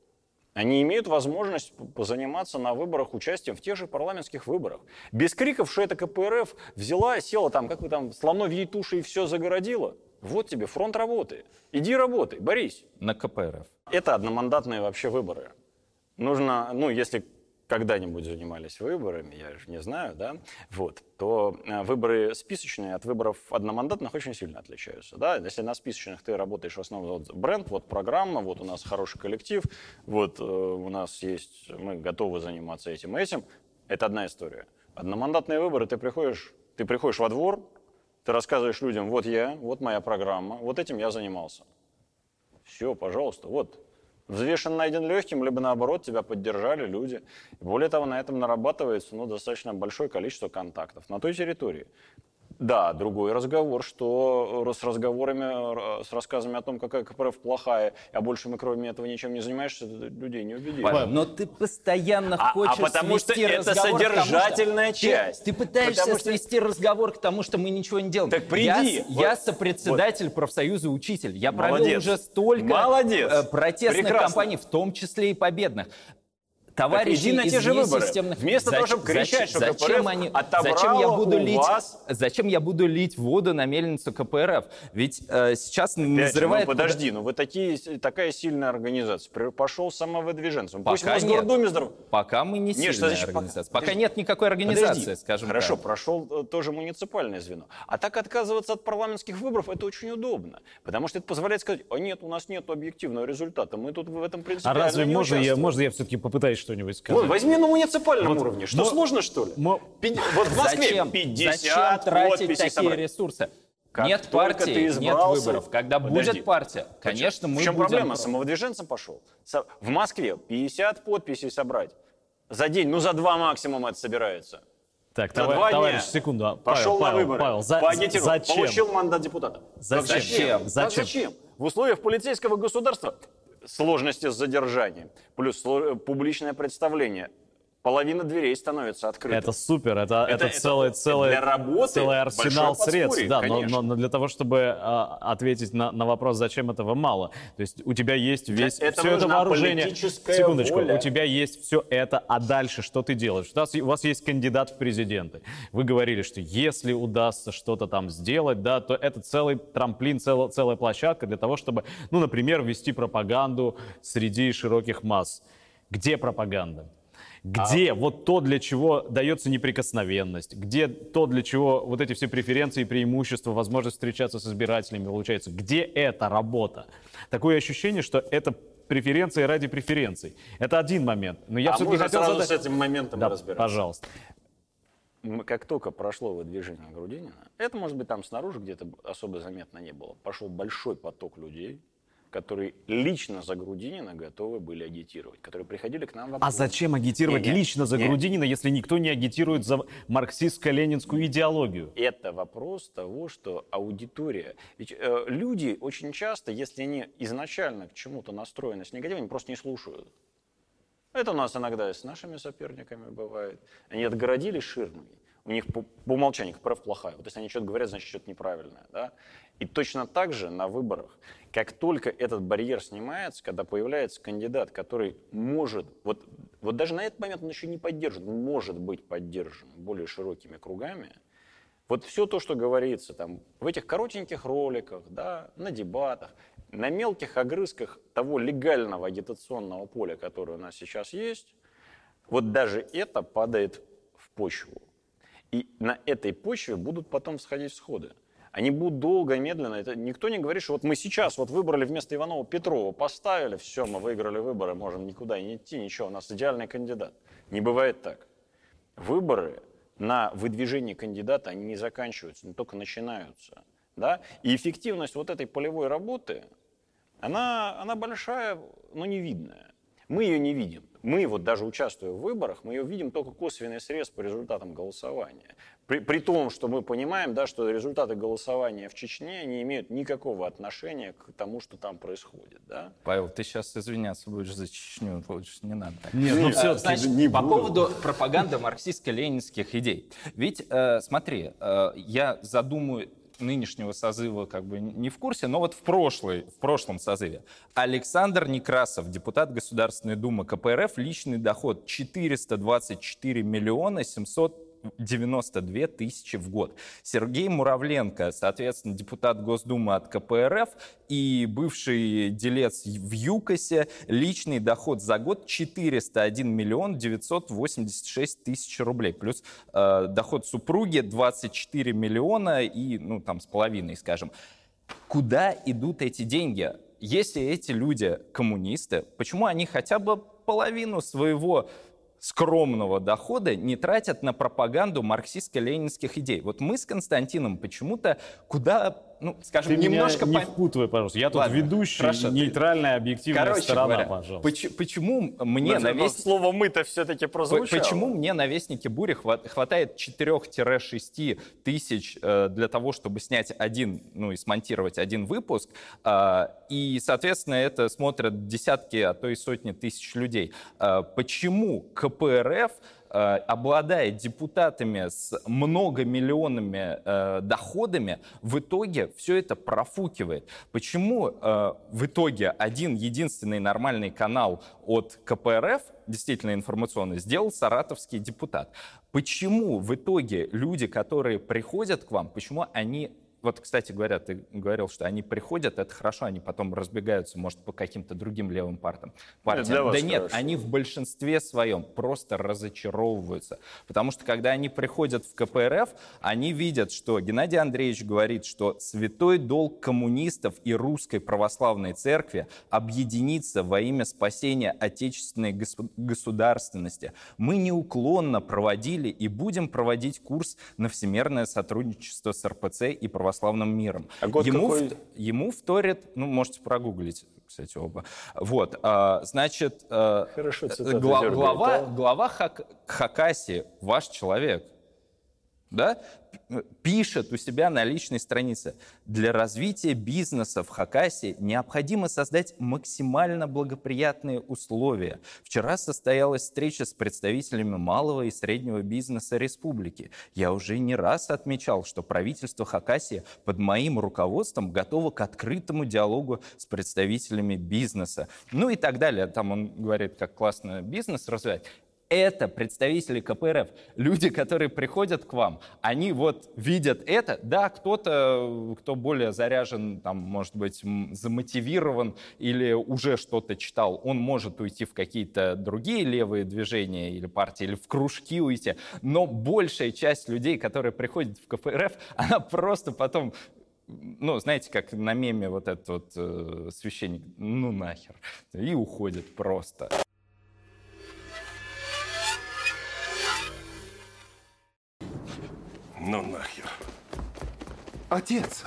Они имеют возможность позаниматься на выборах участием в тех же парламентских выборах. Без криков, что это КПРФ взяла, села там, как вы там, слоновьей туши и все загородила. Вот тебе фронт работы. Иди работай, борись. На КПРФ. Это одномандатные вообще выборы. Нужно, ну, если когда-нибудь занимались выборами, я же не знаю, да, вот, то э, выборы списочные от выборов одномандатных очень сильно отличаются, да. Если на списочных ты работаешь в основном вот бренд, вот программа, вот у нас хороший коллектив, вот э, у нас есть, мы готовы заниматься этим и этим, это одна история. Одномандатные выборы, ты приходишь, ты приходишь во двор, ты рассказываешь людям, вот я, вот моя программа, вот этим я занимался. Все, пожалуйста, вот, Взвешен найден легким, либо наоборот, тебя поддержали люди. Более того, на этом нарабатывается ну, достаточно большое количество контактов на той территории. Да, другой разговор, что с разговорами, с рассказами о том, какая КПРФ плохая, а больше мы кроме этого ничем не занимаешься, людей не убедишь. Павел, но ты постоянно а, хочешь а потому что это содержательная что часть. Ты, ты пытаешься потому свести что... разговор к тому, что мы ничего не делаем. Так приди. Я, вот, я сопредседатель вот. профсоюза учитель. Я Молодец. провел уже столько Молодец. Э, протестных Прекрасно. кампаний, в том числе и победных товарищи иди на те же выборы. Системных... Вместо зачем, того, чтобы кричать, что зачем КПРФ они, зачем я буду у лить, вас... Зачем я буду лить воду на мельницу КПРФ? Ведь э, сейчас Опять назревает... Ну, подожди, ну вы такие, такая сильная организация. Пошел самовыдвиженцем. Пока Пусть в Мосгордуме здоров... Пока мы не нет, сильная значит, организация. Пока, пока нет никакой организации, подожди. скажем Хорошо, так. прошел э, тоже муниципальное звено. А так отказываться от парламентских выборов, это очень удобно. Потому что это позволяет сказать, а нет, у нас нет объективного результата. Мы тут в этом принципе А разве не можно я, можно я все-таки попытаюсь что-нибудь сказать? Вон, возьми на муниципальном Вот, уровне. Что, мо- сложно, что ли? мо- Пи- Вот в Москве Зачем? 50 Зачем тратить подписей такие собрать. ресурсы? Как нет партии, ты нет избрался- выборов. Когда Подожди. будет партия, конечно, мы В чем будем... проблема? Самовыдвиженцем пошел. В Москве 50 подписей собрать. За день, ну за два максимум это собирается. Так, За товар- два товарищ, дня секунду. а, Пошел Павел, на выборы, Павел, за- поагитировал, зачем? получил мандат депутата. Зачем? Зачем? Зачем? зачем? В условиях полицейского государства сложности с задержанием, плюс сло- публичное представление, половина дверей становится открытой. Это супер, это, это, это целый, для целый, работы целый арсенал средств. Да, но, но- для того, чтобы а, ответить на, на вопрос, зачем этого мало. То есть у тебя есть весь, этого все это вооружение. Секундочку, воля. у тебя есть все это, а дальше что ты делаешь? У, нас, у вас есть кандидат в президенты. Вы говорили, что если удастся что-то там сделать, да, то это целый трамплин, цел- целая площадка для того, чтобы, ну, например, вести пропаганду среди широких масс. Где пропаганда? Где А вот то, для чего дается неприкосновенность? Где то, для чего вот эти все преференции, преимущества, возможность встречаться с избирателями получается? Где эта работа? Такое ощущение, что это преференции ради преференций. Это один момент. Но я а все-таки можно хотел сразу задать... с этим моментом Да, разбираться? пожалуйста. Как только прошло выдвижение Грудинина, это, может быть, там снаружи где-то особо заметно не было, пошел большой поток людей, которые лично за Грудинина готовы были агитировать, которые приходили к нам в А зачем агитировать Не-не, лично за не. Грудинина, если никто не агитирует за марксистско-ленинскую идеологию? Это вопрос того, что аудитория... Ведь э, люди очень часто, если они изначально к чему-то настроены с негативом, они просто не слушают. Это у нас иногда и с нашими соперниками бывает. Они отгородились ширмой. У них по, по умолчанию КПРФ плохая. Вот если они что-то говорят, значит что-то неправильное. Да? И точно так же на выборах, как только этот барьер снимается, когда появляется кандидат, который может, вот, вот даже на этот момент он еще не поддержан, может быть поддержан более широкими кругами, вот все то, что говорится там в этих коротеньких роликах, да, на дебатах, на мелких огрызках того легального агитационного поля, которое у нас сейчас есть, вот даже это падает в почву. И на этой почве будут потом всходить всходы. Они будут долго, медленно. Это никто не говорит, что вот мы сейчас вот выбрали вместо Иванова Петрова, поставили, все, мы выиграли выборы, можем никуда и не идти, ничего, у нас идеальный кандидат. Не бывает так. Выборы на выдвижение кандидата, они не заканчиваются, они только начинаются. Да? И эффективность вот этой полевой работы, она, она большая, но не видная. Мы ее не видим. Мы вот даже участвуя в выборах, мы ее видим только косвенный срез по результатам голосования. При, при том, что мы понимаем, да, что результаты голосования в Чечне не имеют никакого отношения к тому, что там происходит. Да? Павел, ты сейчас извиняться будешь за Чечню, лучше не надо. Нет, ну А, все-таки Значит, не по буду. поводу пропаганды марксистско-ленинских идей. Ведь, э, смотри, э, я задумаю нынешнего созыва как бы не в курсе, но вот в, прошлый, в прошлом созыве. Александр Некрасов, депутат Государственной Думы КПРФ, личный доход 424 миллиона 700 92 тысячи в год. Сергей Муравленко, соответственно, депутат Госдумы от КПРФ и бывший делец в ЮКОСе, личный доход за год 401 миллион 986 тысяч рублей. Плюс э, доход супруги 24 миллиона и, ну, там, с половиной, скажем. Куда идут эти деньги? Если эти люди коммунисты, почему они хотя бы половину своего скромного дохода не тратят на пропаганду марксистско-ленинских идей. Вот мы с Константином почему-то куда, ну, скажем, Ты немножко... меня не по- впутывай, пожалуйста. Я тут Ладно, ведущий, хорошо, ты- нейтральная, объективная Короче сторона, говоря, пожалуйста. поч- почему мне на весь... Слово «мы»-то все-таки прозвучало. Почему мне на Вестнике Бури хва- хватает 4-6 тысяч э, для того, чтобы снять один, ну и смонтировать один выпуск, а, и, соответственно, это смотрят десятки, а то и сотни тысяч людей. А, Почему КПРФ э, обладает депутатами с многомиллионными э, доходами, в итоге все это профукивает. Почему э, в итоге один единственный нормальный канал от КПРФ, действительно информационный, сделал саратовский депутат? Почему в итоге люди, которые приходят к вам, почему они вот, кстати говоря, ты говорил, что они приходят, это хорошо, они потом разбегаются, может, по каким-то другим левым партам, партиям. для вас да нет, хорошо. они в большинстве своем просто разочаровываются. Потому что, когда они приходят в КПРФ, они видят, что Геннадий Андреевич говорит, что святой долг коммунистов и русской православной церкви объединиться во имя спасения отечественной госу- государственности. Мы неуклонно проводили и будем проводить курс на всемирное сотрудничество с РПЦ и православным миром. А год ему, какой? вт- ему вторит, ну, можете прогуглить, кстати, оба. Вот, а, значит, э, Хорошо, э, гла- глава, глава Хак- Хакасии, ваш человек, да, пишет у себя на личной странице, для развития бизнеса в Хакасии необходимо создать максимально благоприятные условия. Вчера состоялась встреча с представителями малого и среднего бизнеса республики. Я уже не раз отмечал, что правительство Хакасии под моим руководством готово к открытому диалогу с представителями бизнеса. Ну и так далее. Там он говорит, как классно бизнес развивать это представители КПРФ, люди, которые приходят к вам, они вот видят это, да, кто-то, кто более заряжен, там, может быть, замотивирован или уже что-то читал, он может уйти в какие-то другие левые движения или партии, или в кружки уйти, но большая часть людей, которые приходят в КПРФ, она просто потом ну, знаете, как на меме вот этот вот э, священник, ну нахер, и уходит просто. Ну нахер. Отец.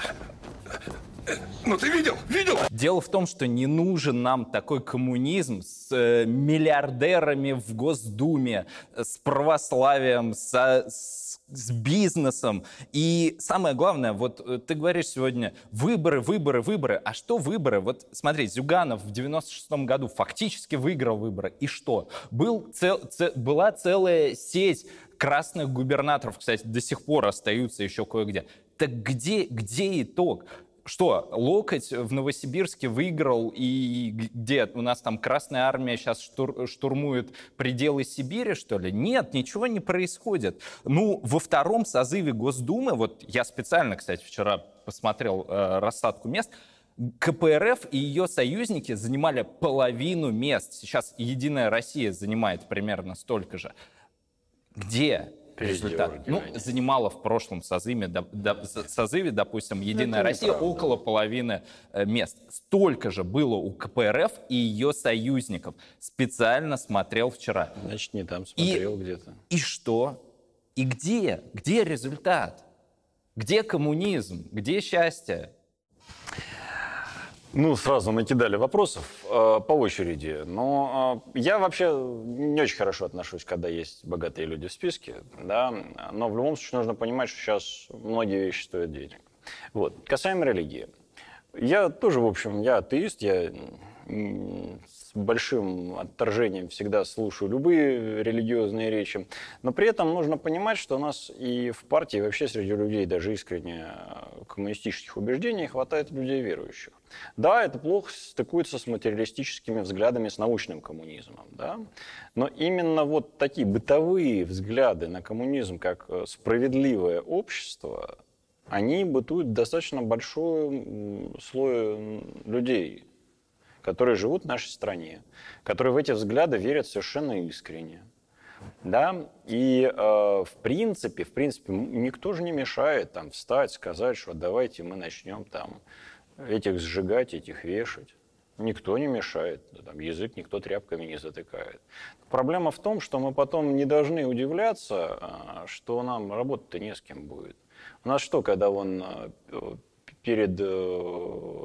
Ну ты видел? Видел? Дело в том, что не нужен нам такой коммунизм с э, миллиардерами в Госдуме, с православием, со- с, с бизнесом. И самое главное, вот э, ты говоришь сегодня выборы, выборы, выборы. А что выборы? Вот смотри, Зюганов в 96 году фактически выиграл выборы. И что? Был цел- це- была целая сеть красных губернаторов, кстати, до сих пор остаются еще кое-где. Так где, где итог? Что, Локоть в Новосибирске выиграл, и где у нас там Красная Армия сейчас штур- штурмует пределы Сибири, что ли? Нет, ничего не происходит. Ну, во втором созыве Госдумы, вот я специально, кстати, вчера посмотрел э, рассадку мест, КПРФ и ее союзники занимали половину мест. Сейчас Единая Россия занимает примерно столько же. Где результат? Ну, занимала в прошлом созыве, доп- со- созыве допустим, Единая Это Россия неправда. около половины э, мест. Столько же было у КПРФ и ее союзников. Специально смотрел вчера. Значит, не там смотрел где-то. И что? И где? Где результат? Где коммунизм? Где счастье? Ну, сразу накидали вопросов э, по очереди. Но э, я вообще не очень хорошо отношусь, когда есть богатые люди в списке, да. Но в любом случае нужно понимать, что сейчас многие вещи стоят денег. Вот. Касаемо религии. Я тоже, в общем, я атеист, я большим отторжением всегда слушаю любые религиозные речи, но при этом нужно понимать, что у нас и в партии, и вообще среди людей, даже искренне коммунистических убеждений, хватает людей верующих. Да, это плохо стыкуется с материалистическими взглядами, с научным коммунизмом, да? но именно вот такие бытовые взгляды на коммунизм как справедливое общество, они бытуют достаточно большой слой людей, которые живут в нашей стране, которые в эти взгляды верят совершенно искренне. Да? И э, в принципе, в принципе, никто же не мешает там встать, сказать, что давайте мы начнем там этих сжигать, этих вешать. Никто не мешает, там, язык никто тряпками не затыкает. Проблема в том, что мы потом не должны удивляться, э, что нам работать-то не с кем будет. У нас что, когда он э, перед, э,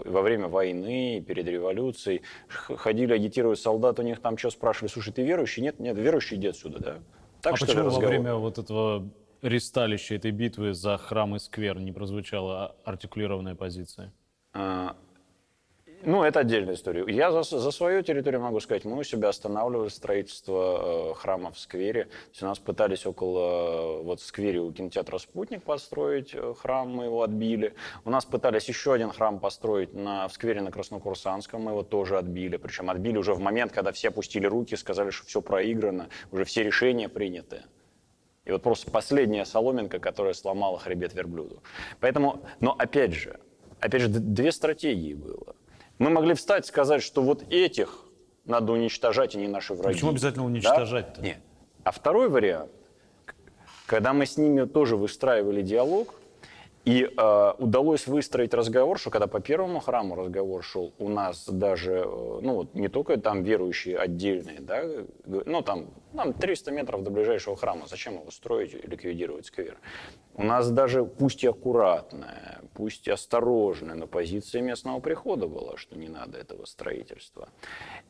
во время войны, перед революцией, ходили агитировать солдат, у них там что спрашивали, слушай, ты верующий? Нет, нет, верующий, иди отсюда, да? Так а что почему во время вот этого ресталища этой битвы за храм и сквер не прозвучала артикулированная позиция? А, ну, это отдельная история. Я за, за свою территорию могу сказать, мы у себя останавливали строительство э, храма в сквере. То есть у нас пытались около, вот в сквере у кинотеатра «Спутник» построить э, храм, мы его отбили. У нас пытались еще один храм построить на, в сквере на Краснокурсанском, мы его тоже отбили. Причем отбили уже в момент, когда все опустили руки, сказали, что все проиграно, уже все решения приняты. И вот просто последняя соломинка, которая сломала хребет верблюду. Поэтому, но опять же, опять же, две стратегии было. Мы могли встать и сказать, что вот этих надо уничтожать, и не наши враги. Почему обязательно уничтожать-то? Да? Нет. А второй вариант, когда мы с ними тоже выстраивали диалог, и э, удалось выстроить разговор, что когда по первому храму разговор шел, у нас даже, э, ну не только там верующие отдельные, да, ну там, нам 300 метров до ближайшего храма, зачем его строить и ликвидировать сквер? У нас даже, пусть и аккуратная, пусть и осторожная, но позиция местного прихода была, что не надо этого строительства.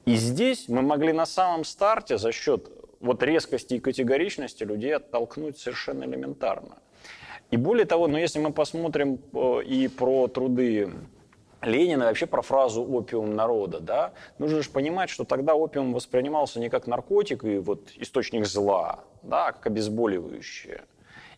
И здесь мы могли на самом старте за счет вот резкости и категоричности людей оттолкнуть совершенно элементарно – и более того, но если мы посмотрим э, и про труды Ленина, вообще про фразу «опиум народа», да, нужно же понимать, что тогда опиум воспринимался не как наркотик и вот источник зла, да, а как обезболивающее.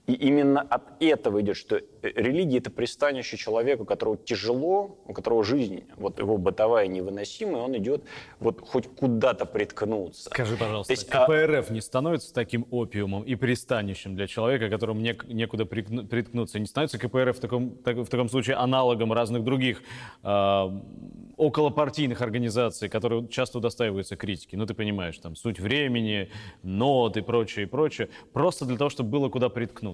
И именно от этого идет, что религия – это пристанище человека, у которого тяжело, у которого жизнь, вот его бытовая невыносимая, он идет вот хоть куда-то приткнуться. Скажи, пожалуйста, есть, КПРФ а... не становится таким опиумом и пристанищем для человека, которому не, некуда приткнуться? Не становится КПРФ в таком, так, в таком случае аналогом разных других э, околопартийных организаций, которые часто удостаиваются критики? Ну, ты понимаешь, там, суть времени, нот и прочее, и прочее. Просто для того, чтобы было куда приткнуться.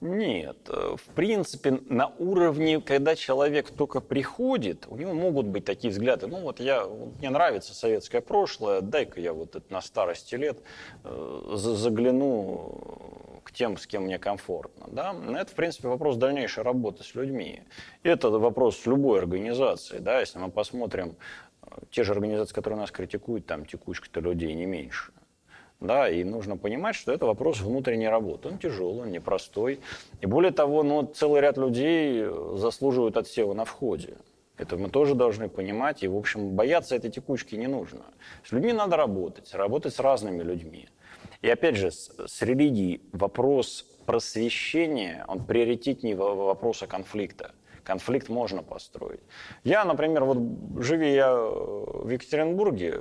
Нет, э, в принципе, на уровне, когда человек только приходит, у него могут быть такие взгляды. Ну вот я, мне нравится советское прошлое, дай-ка я вот на старости лет э, загляну к тем, с кем мне комфортно. Да? Это, в принципе, вопрос дальнейшей работы с людьми. Это вопрос любой организации. Да? Если мы посмотрим э, те же организации, которые нас критикуют, там текучка-то людей не меньше. Да, и нужно понимать, что это вопрос внутренней работы. Он тяжелый, он непростой. И более того, ну, целый ряд людей заслуживают отсева на входе. Это мы тоже должны понимать. И, в общем, бояться этой текучки не нужно. С людьми надо работать, работать с разными людьми. И опять же, с, с религией вопрос просвещения, он приоритетнее вопроса конфликта. Конфликт можно построить. Я, например, вот живи я в Екатеринбурге,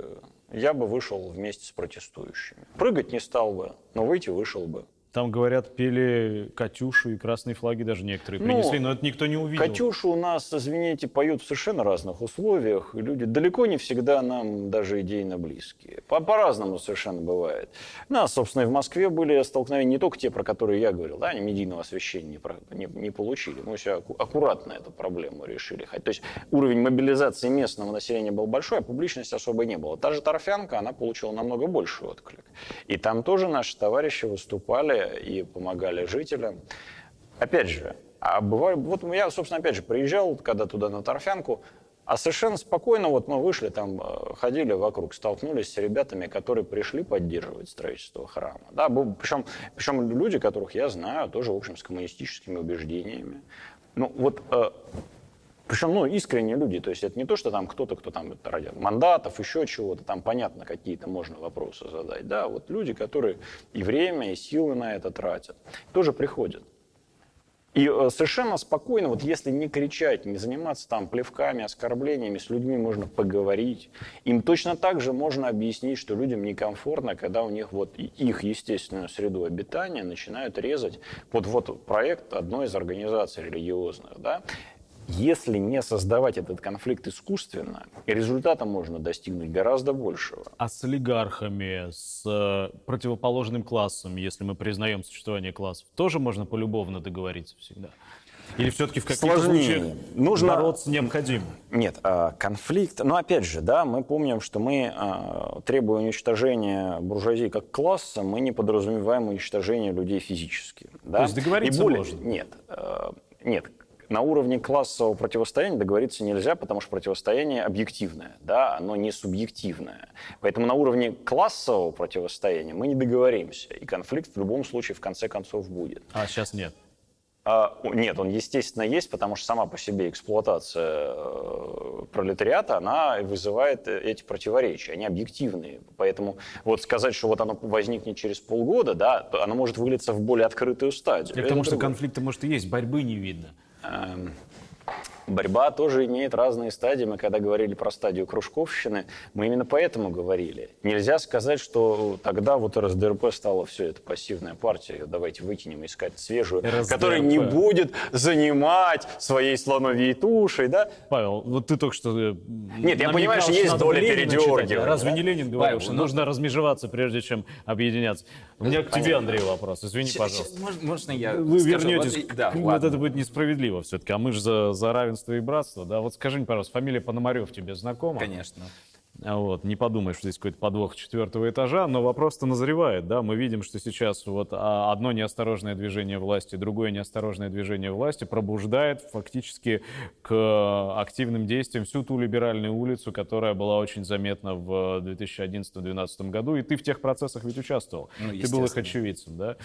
я бы вышел вместе с протестующими. Прыгать не стал бы, но выйти вышел бы. Там, говорят, пели «Катюшу» и красные флаги даже некоторые ну, принесли, но это никто не увидел. «Катюшу» у нас, извините, поют в совершенно разных условиях. И люди далеко не всегда нам даже идейно близкие. По- по-разному совершенно бывает. У нас, собственно, и в Москве были столкновения не только те, про которые я говорил, да, они медийного освещения не, про, не, не получили. Мы все аккуратно эту проблему решили. То есть уровень мобилизации местного населения был большой, а публичности особо не было. Та же Торфянка, она получила намного больший отклик. И там тоже наши товарищи выступали и помогали жителям. Опять же, а бывает, вот я, собственно, опять же, приезжал, когда туда на Торфянку, А совершенно спокойно вот мы вышли, там э, ходили вокруг, столкнулись с ребятами, которые пришли поддерживать строительство храма. Да, причем, причем люди, которых я знаю, тоже, в общем, с коммунистическими убеждениями. Ну, вот э, причем, ну, искренние люди, то есть это не то, что там кто-то, кто там ради мандатов, еще чего-то, там понятно, какие-то можно вопросы задать, да, вот люди, которые и время, и силы на это тратят, тоже приходят. И э, совершенно спокойно, вот если не кричать, не заниматься там плевками, оскорблениями, с людьми можно поговорить. Им точно так же можно объяснить, что людям некомфортно, когда у них вот их естественную среду обитания начинают резать под вот проект одной из организаций религиозных. Да? Если не создавать этот конфликт искусственно, результата можно достигнуть гораздо большего. А с олигархами, с э, противоположным классом, если мы признаем существование классов, тоже можно полюбовно договориться всегда? Или все-таки в каких-то случаях Нужно... бороться необходимо? Нет, а, конфликт... Но ну, опять же, да, мы помним, что мы, а, требуя уничтожения буржуазии как класса, мы не подразумеваем уничтожение людей физически. Да? То есть договориться более... можно? Нет. А, нет, на уровне классового противостояния договориться нельзя, потому что противостояние объективное, да, оно не субъективное. Поэтому на уровне классового противостояния мы не договоримся, и конфликт в любом случае в конце концов будет. А сейчас нет? А, нет, он, естественно, есть, потому что сама по себе эксплуатация э, пролетариата, она вызывает э, эти противоречия, они объективные. Поэтому вот сказать, что вот оно возникнет через полгода, да, оно может вылиться в более открытую стадию. Это потому что конфликта, может, и есть, борьбы не видно. um, борьба тоже имеет разные стадии. Мы когда говорили про стадию кружковщины, мы именно поэтому говорили. Нельзя сказать, что тогда вот РСДРП стала все, это пассивная партия, ее давайте выкинем, искать свежую, РСДРП. которая не будет занимать своей слоновьей тушей, да? Павел, вот ты только что... Э, Нет, я понимаю, что есть доля передергивания. Разве да? не Ленин говорил, Павел, что ну... нужно размежеваться, прежде чем объединяться? У меня к тебе, Андрей, вопрос. Извини, пожалуйста. Можно я Вы скажу? вернетесь. Вот, да, вот это будет несправедливо все-таки, а мы же за, за равенство и братство. Да? Вот скажи мне, пожалуйста, фамилия Пономарев тебе знакома? Конечно. Вот, не подумай, что здесь какой-то подвох четвертого этажа, но вопрос-то назревает, да, мы видим, что сейчас вот а, одно неосторожное движение власти, другое неосторожное движение власти пробуждает фактически к активным действиям всю ту либеральную улицу, которая была очень заметна в 2011-2012 году, и ты в тех процессах ведь участвовал, ну, ты был их очевидцем, да.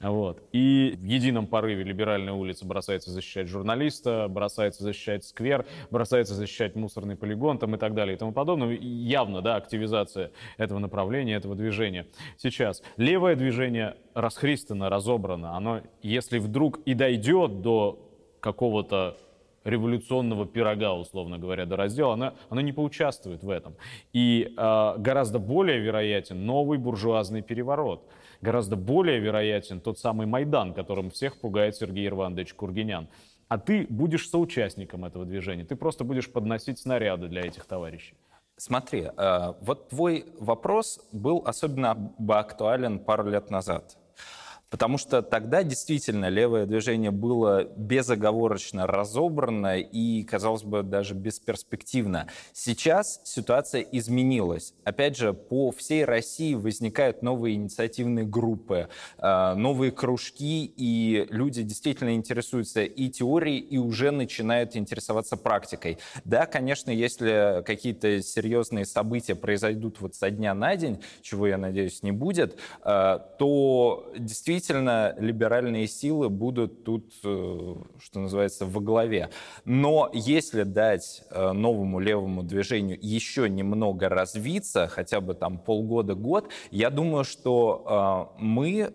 Вот. И в едином порыве либеральная улица бросается защищать журналиста, бросается защищать сквер, бросается защищать мусорный полигон там, и так далее и тому подобное. Явно, да, активизация этого направления, этого движения. Сейчас левое движение расхристано, разобрано. Оно, если вдруг и дойдет до какого-то революционного пирога, условно говоря, до раздела, она, она не поучаствует в этом. И э, гораздо более вероятен новый буржуазный переворот – гораздо более вероятен тот самый Майдан, которым всех пугает Сергей Ирванович Кургинян. А ты будешь соучастником этого движения, ты просто будешь подносить снаряды для этих товарищей. Смотри, э, вот твой вопрос был особенно актуален пару лет назад. Потому что тогда действительно левое движение было безоговорочно разобрано и, казалось бы, даже бесперспективно. Сейчас ситуация изменилась. Опять же, по всей России возникают новые инициативные группы, э, новые кружки, и люди действительно интересуются и теорией, и уже начинают интересоваться практикой. Да, конечно, если какие-то серьезные события произойдут вот со дня на день, чего, я надеюсь, не будет, э, то действительно действительно либеральные силы будут тут, э, что называется, во главе. Но если дать э, новому левому движению еще немного развиться, хотя бы там полгода-год, я думаю, что э, мы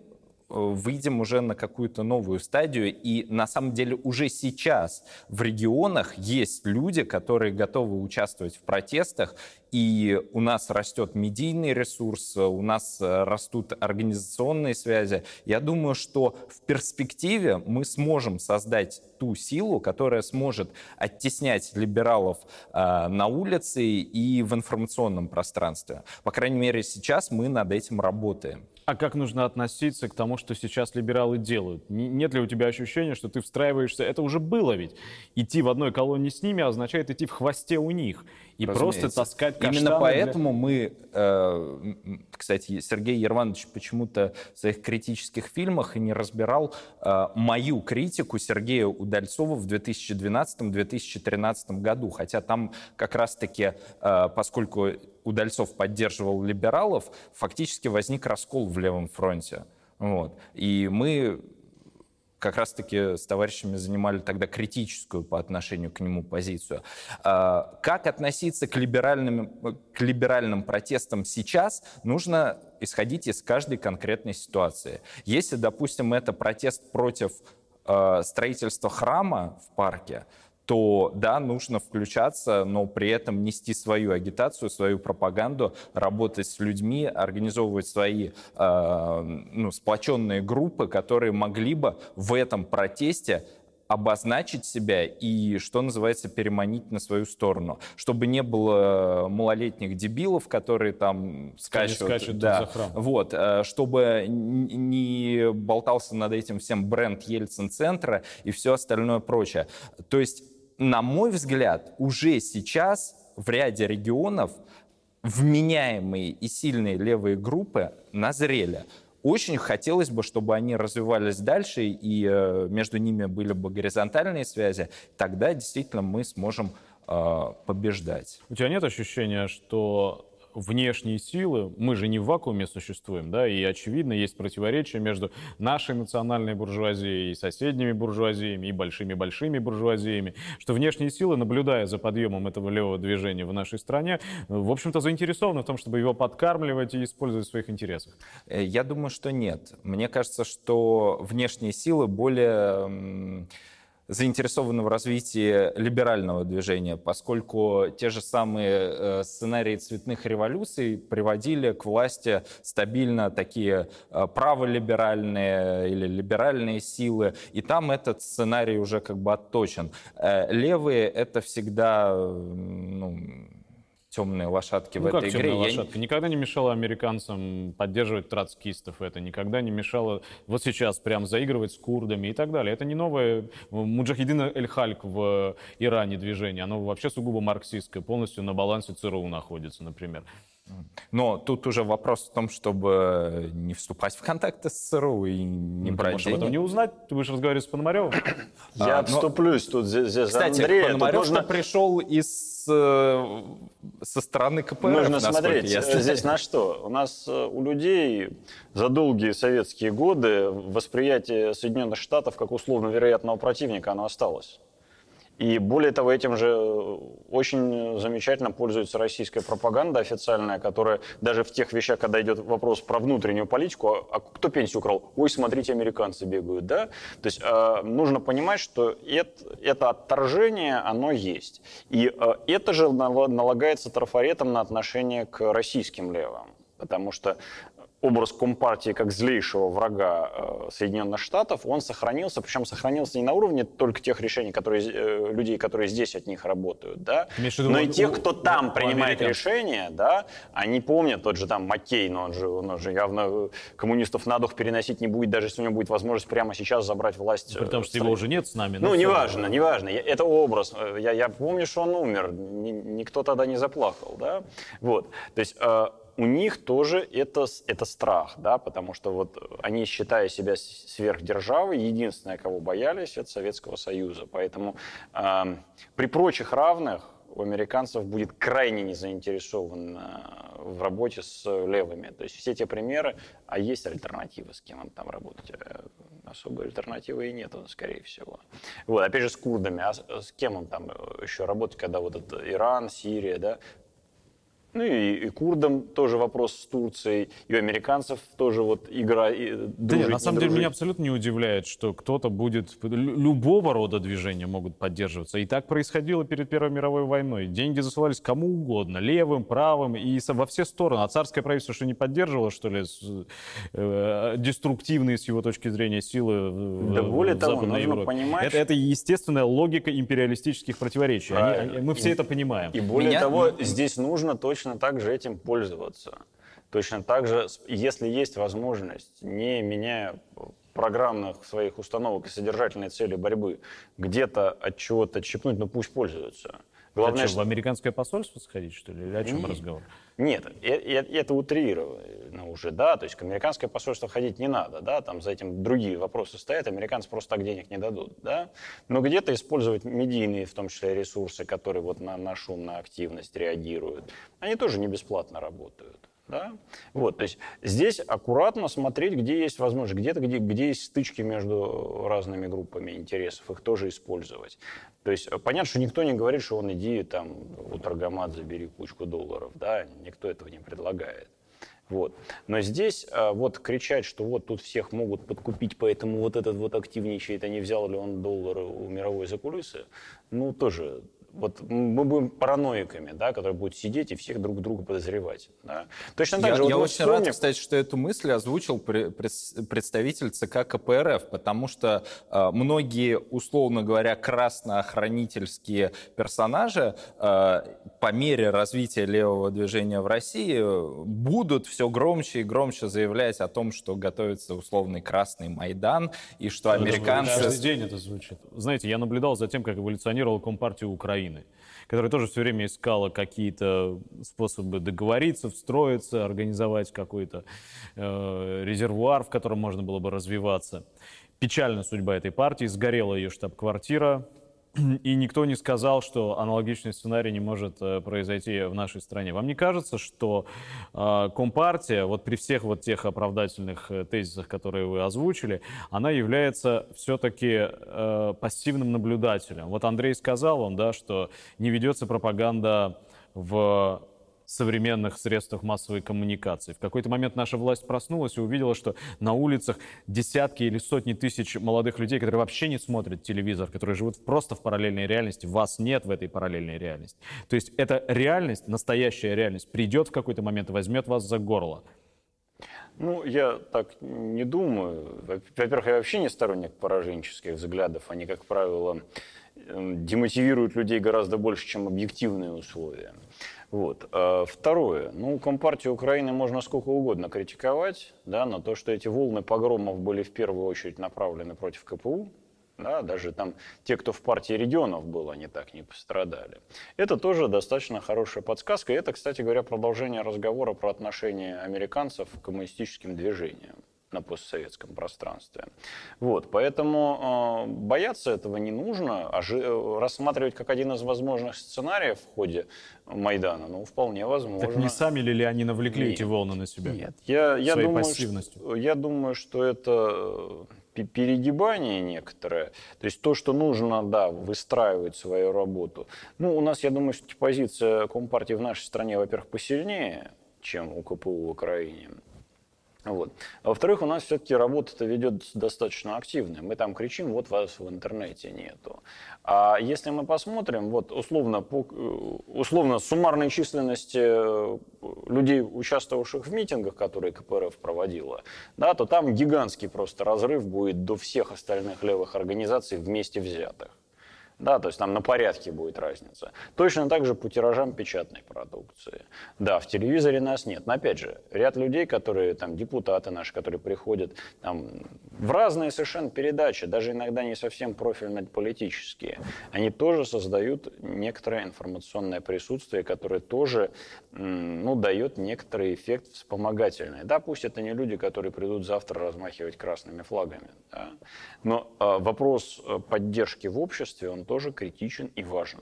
выйдем уже на какую-то новую стадию. И на самом деле уже сейчас в регионах есть люди, которые готовы участвовать в протестах и у нас растет медийный ресурс, у нас э, растут организационные связи. Я думаю, что в перспективе мы сможем создать ту силу, которая сможет оттеснять либералов э, на улице и в информационном пространстве. По крайней мере, сейчас мы над этим работаем. А как нужно относиться к тому, что сейчас либералы делают? Нет ли у тебя ощущения, что ты встраиваешься? Это уже было ведь. Идти в одной колонии с ними означает идти в хвосте у них. И Разумеется. просто таскать каштаны Именно поэтому для... мы, э, кстати, Сергей Ерванович почему-то в своих критических фильмах и не разбирал э, мою критику Сергея Удальцова в 2012-2013 году. Хотя там как раз-таки, э, поскольку Удальцов поддерживал либералов, фактически возник раскол в левом фронте. Вот. И мы как раз-таки с товарищами занимали тогда критическую по отношению к нему позицию. А, как относиться к либеральным, к либеральным протестам сейчас, нужно исходить из каждой конкретной ситуации. Если, допустим, это протест против а, строительства храма в парке, то да, нужно включаться, но при этом нести свою агитацию, свою пропаганду, работать с людьми, организовывать свои э, ну, сплоченные группы, которые могли бы в этом протесте обозначить себя и, что называется, переманить на свою сторону. Чтобы не было малолетних дебилов, которые там скачут. скачут да, за храм. Вот, э, чтобы не болтался над этим всем бренд Ельцин-центра и все остальное прочее. То есть на мой взгляд, уже сейчас в ряде регионов вменяемые и сильные левые группы назрели. Очень хотелось бы, чтобы они развивались дальше, и э, между ними были бы горизонтальные связи. Тогда действительно мы сможем э, побеждать. У тебя нет ощущения, что внешние силы, мы же не в вакууме существуем, да, и очевидно есть противоречие между нашей национальной буржуазией и соседними буржуазиями, и большими-большими буржуазиями, что внешние силы, наблюдая за подъемом этого левого движения в нашей стране, в общем-то заинтересованы в том, чтобы его подкармливать и использовать в своих интересах. Э, я думаю, что нет. Мне кажется, что внешние силы более заинтересованы в развитии либерального движения, поскольку те же самые э, сценарии цветных революций приводили к власти стабильно такие э, праволиберальные или либеральные силы, и там этот сценарий уже как бы отточен. Э, левые — это всегда ну, темные лошадки ну, в как этой игре. Лошадка? Я... Никогда не мешало американцам поддерживать троцкистов, это никогда не мешало вот сейчас прям заигрывать с курдами и так далее. Это не новое Муджахидин Эль-Хальк в Иране движение, оно вообще сугубо марксистское, полностью на балансе ЦРУ находится, например. Но тут уже вопрос в том, чтобы не вступать в контакты с ЦРУ и не ну, брать ты можешь об этом не узнать. Ты будешь разговаривать с Пономаревым? Я отступлюсь тут здесь Кстати, Андрея. Пономарев нужно... пришел из э, со стороны КПРФ. Нужно смотреть здесь на что. У нас э, у людей за долгие советские годы восприятие Соединенных Штатов как условно вероятного противника оно осталось. И более того, этим же э, очень замечательно пользуется российская пропаганда официальная, которая даже в тех вещах, когда идет вопрос про внутреннюю политику, а, а кто пенсию украл? Ой, смотрите, американцы бегают, да? То есть э, нужно понимать, что это, это отторжение, оно есть. И э, это же налагается трафаретом на отношение к российским левым. Потому что образ Компартии как злейшего врага э, Соединенных Штатов, он сохранился, причем сохранился не на уровне только тех решений, которые, э, людей, которые здесь от них работают, да, но и тех, кто там принимает решения, да, они помнят, тот же там Маккей, но он же, он же явно коммунистов на дух переносить не будет, даже если у него будет возможность прямо сейчас забрать власть. Потому что его уже нет с нами. Ну, неважно, неважно, это образ. Я, я помню, что он умер, никто тогда не заплакал, да, вот, то есть у них тоже это, это страх, да, потому что вот они, считая себя сверхдержавой, единственное, кого боялись, это Советского Союза. Поэтому э, при прочих равных у американцев будет крайне не заинтересован э, в работе с левыми. То есть все те примеры, а есть альтернатива, с кем он там работать. Э, особой альтернативы и нет, скорее всего. Вот, опять же, с курдами, а с кем он там еще работать, когда вот этот Иран, Сирия, да, ну и, и курдам тоже вопрос с Турцией, и у американцев тоже вот игра и дружить, Да нет, на самом деле меня абсолютно не удивляет, что кто-то будет... Любого рода движения могут поддерживаться. И так происходило перед Первой мировой войной. Деньги засылались кому угодно, левым, правым, и во все стороны. А царское правительство что не поддерживало, что ли, э, деструктивные с его точки зрения силы да в, более в того, нужно Европе? понимать... Это, это естественная логика империалистических противоречий. Они, мы все и, это понимаем. И более Меня... того, здесь нужно точно точно так же этим пользоваться. Точно так же, если есть возможность, не меняя программных своих установок и содержательной цели борьбы, где-то от чего-то отщипнуть, ну пусть пользуются. Главное, а что, в американское посольство сходить, что ли? Или о чем Нет. разговор? Нет, это утрировано уже, да, то есть к американское посольство ходить не надо, да, там за этим другие вопросы стоят, американцы просто так денег не дадут, да, но где-то использовать медийные, в том числе, ресурсы, которые вот на, на шум, на активность реагируют, они тоже не бесплатно работают. Да? Вот, то есть здесь аккуратно смотреть, где есть возможность, где-то, где, где есть стычки между разными группами интересов, их тоже использовать. То есть понятно, что никто не говорит, что он иди там у торгомат забери кучку долларов, да, никто этого не предлагает. Вот. Но здесь а, вот кричать, что вот тут всех могут подкупить, поэтому вот этот вот активничает, а не взял ли он доллары у мировой закулисы, ну тоже вот мы будем параноиками, да, которые будут сидеть и всех друг друга подозревать. Да. Точно так я, же. Я вот очень вспомним... рад, кстати, что эту мысль озвучил представитель ЦК КПРФ, потому что э, многие, условно говоря, красноохранительские персонажи э, по мере развития левого движения в России будут все громче и громче заявлять о том, что готовится условный красный Майдан и что американцы... Каждый день это звучит. Знаете, я наблюдал за тем, как эволюционировала Компартия Украины Украины, которая тоже все время искала какие-то способы договориться, встроиться, организовать какой-то э, резервуар, в котором можно было бы развиваться. Печальная судьба этой партии, сгорела ее штаб-квартира, и никто не сказал, что аналогичный сценарий не может э, произойти в нашей стране. Вам не кажется, что э, Компартия, вот при всех вот тех оправдательных э, тезисах, которые вы озвучили, она является все-таки пассивным наблюдателем? Вот Андрей сказал вам, да, что не ведется пропаганда в современных средствах массовой коммуникации. В какой-то момент наша власть проснулась и увидела, что на улицах десятки или сотни тысяч молодых людей, которые вообще не смотрят телевизор, которые живут просто в параллельной реальности, вас нет в этой параллельной реальности. То есть эта реальность, настоящая реальность, придет в какой-то момент и возьмет вас за горло. Ну, я так не думаю. Во-первых, я вообще не сторонник пораженческих взглядов. Они, как правило, демотивируют людей гораздо больше, чем объективные условия. Вот. А второе. Ну, Компартию Украины можно сколько угодно критиковать, да, но то, что эти волны погромов были в первую очередь направлены против КПУ, да, даже там те, кто в партии регионов был, они так не пострадали. Это тоже достаточно хорошая подсказка. И это, кстати говоря, продолжение разговора про отношение американцев к коммунистическим движениям на постсоветском пространстве. Вот, поэтому э, бояться этого не нужно, а жи- э, рассматривать как один из возможных сценариев в ходе Майдана, ну, вполне возможно. Так не сами ли, ли они навлекли нет, эти волны на себя? Нет, я, я, думаю, что, я думаю, что это э, перегибание некоторое. То есть то, что нужно, да, выстраивать свою работу. Ну, у нас, я думаю, что позиция Компартии в нашей стране, во-первых, посильнее, чем у КПУ в Украине. Вот. А во-вторых, у нас все-таки работа-то ведет достаточно активная. Мы там кричим, вот вас в интернете нету. А если мы посмотрим, вот условно, по, э, условно суммарной численности э, людей, участвовавших в митингах, которые КПРФ проводила, да, то там гигантский просто разрыв будет до всех остальных левых организаций вместе взятых. Да, то есть там на порядке будет разница. Точно так же по тиражам печатной продукции. Да, в телевизоре нас нет. Но опять же, ряд людей, которые там депутаты наши, которые приходят там в разные совершенно передачи, даже иногда не совсем профильно политические, они тоже создают некоторое информационное присутствие, которое тоже ну, дает некоторый эффект вспомогательный. Да, пусть это не люди, которые придут завтра размахивать красными флагами. Да, но э, вопрос поддержки в обществе, он тоже критичен и важен.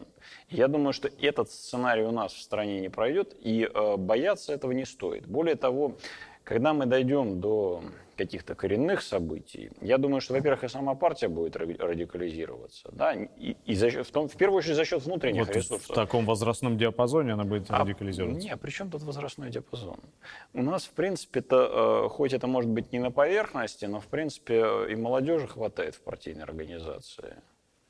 Я думаю, что этот сценарий у нас в стране не пройдет, и э, бояться этого не стоит. Более того, когда мы дойдем до каких-то коренных событий, я думаю, что, во-первых, и сама партия будет радикализироваться, да, и, и за, в, том, в первую очередь за счет внутренних вот ресурсов. В таком возрастном диапазоне она будет а, радикализироваться? Нет, при чем тут возрастной диапазон? У нас, в принципе, -то, э, хоть это может быть не на поверхности, но, в принципе, и молодежи хватает в партийной организации.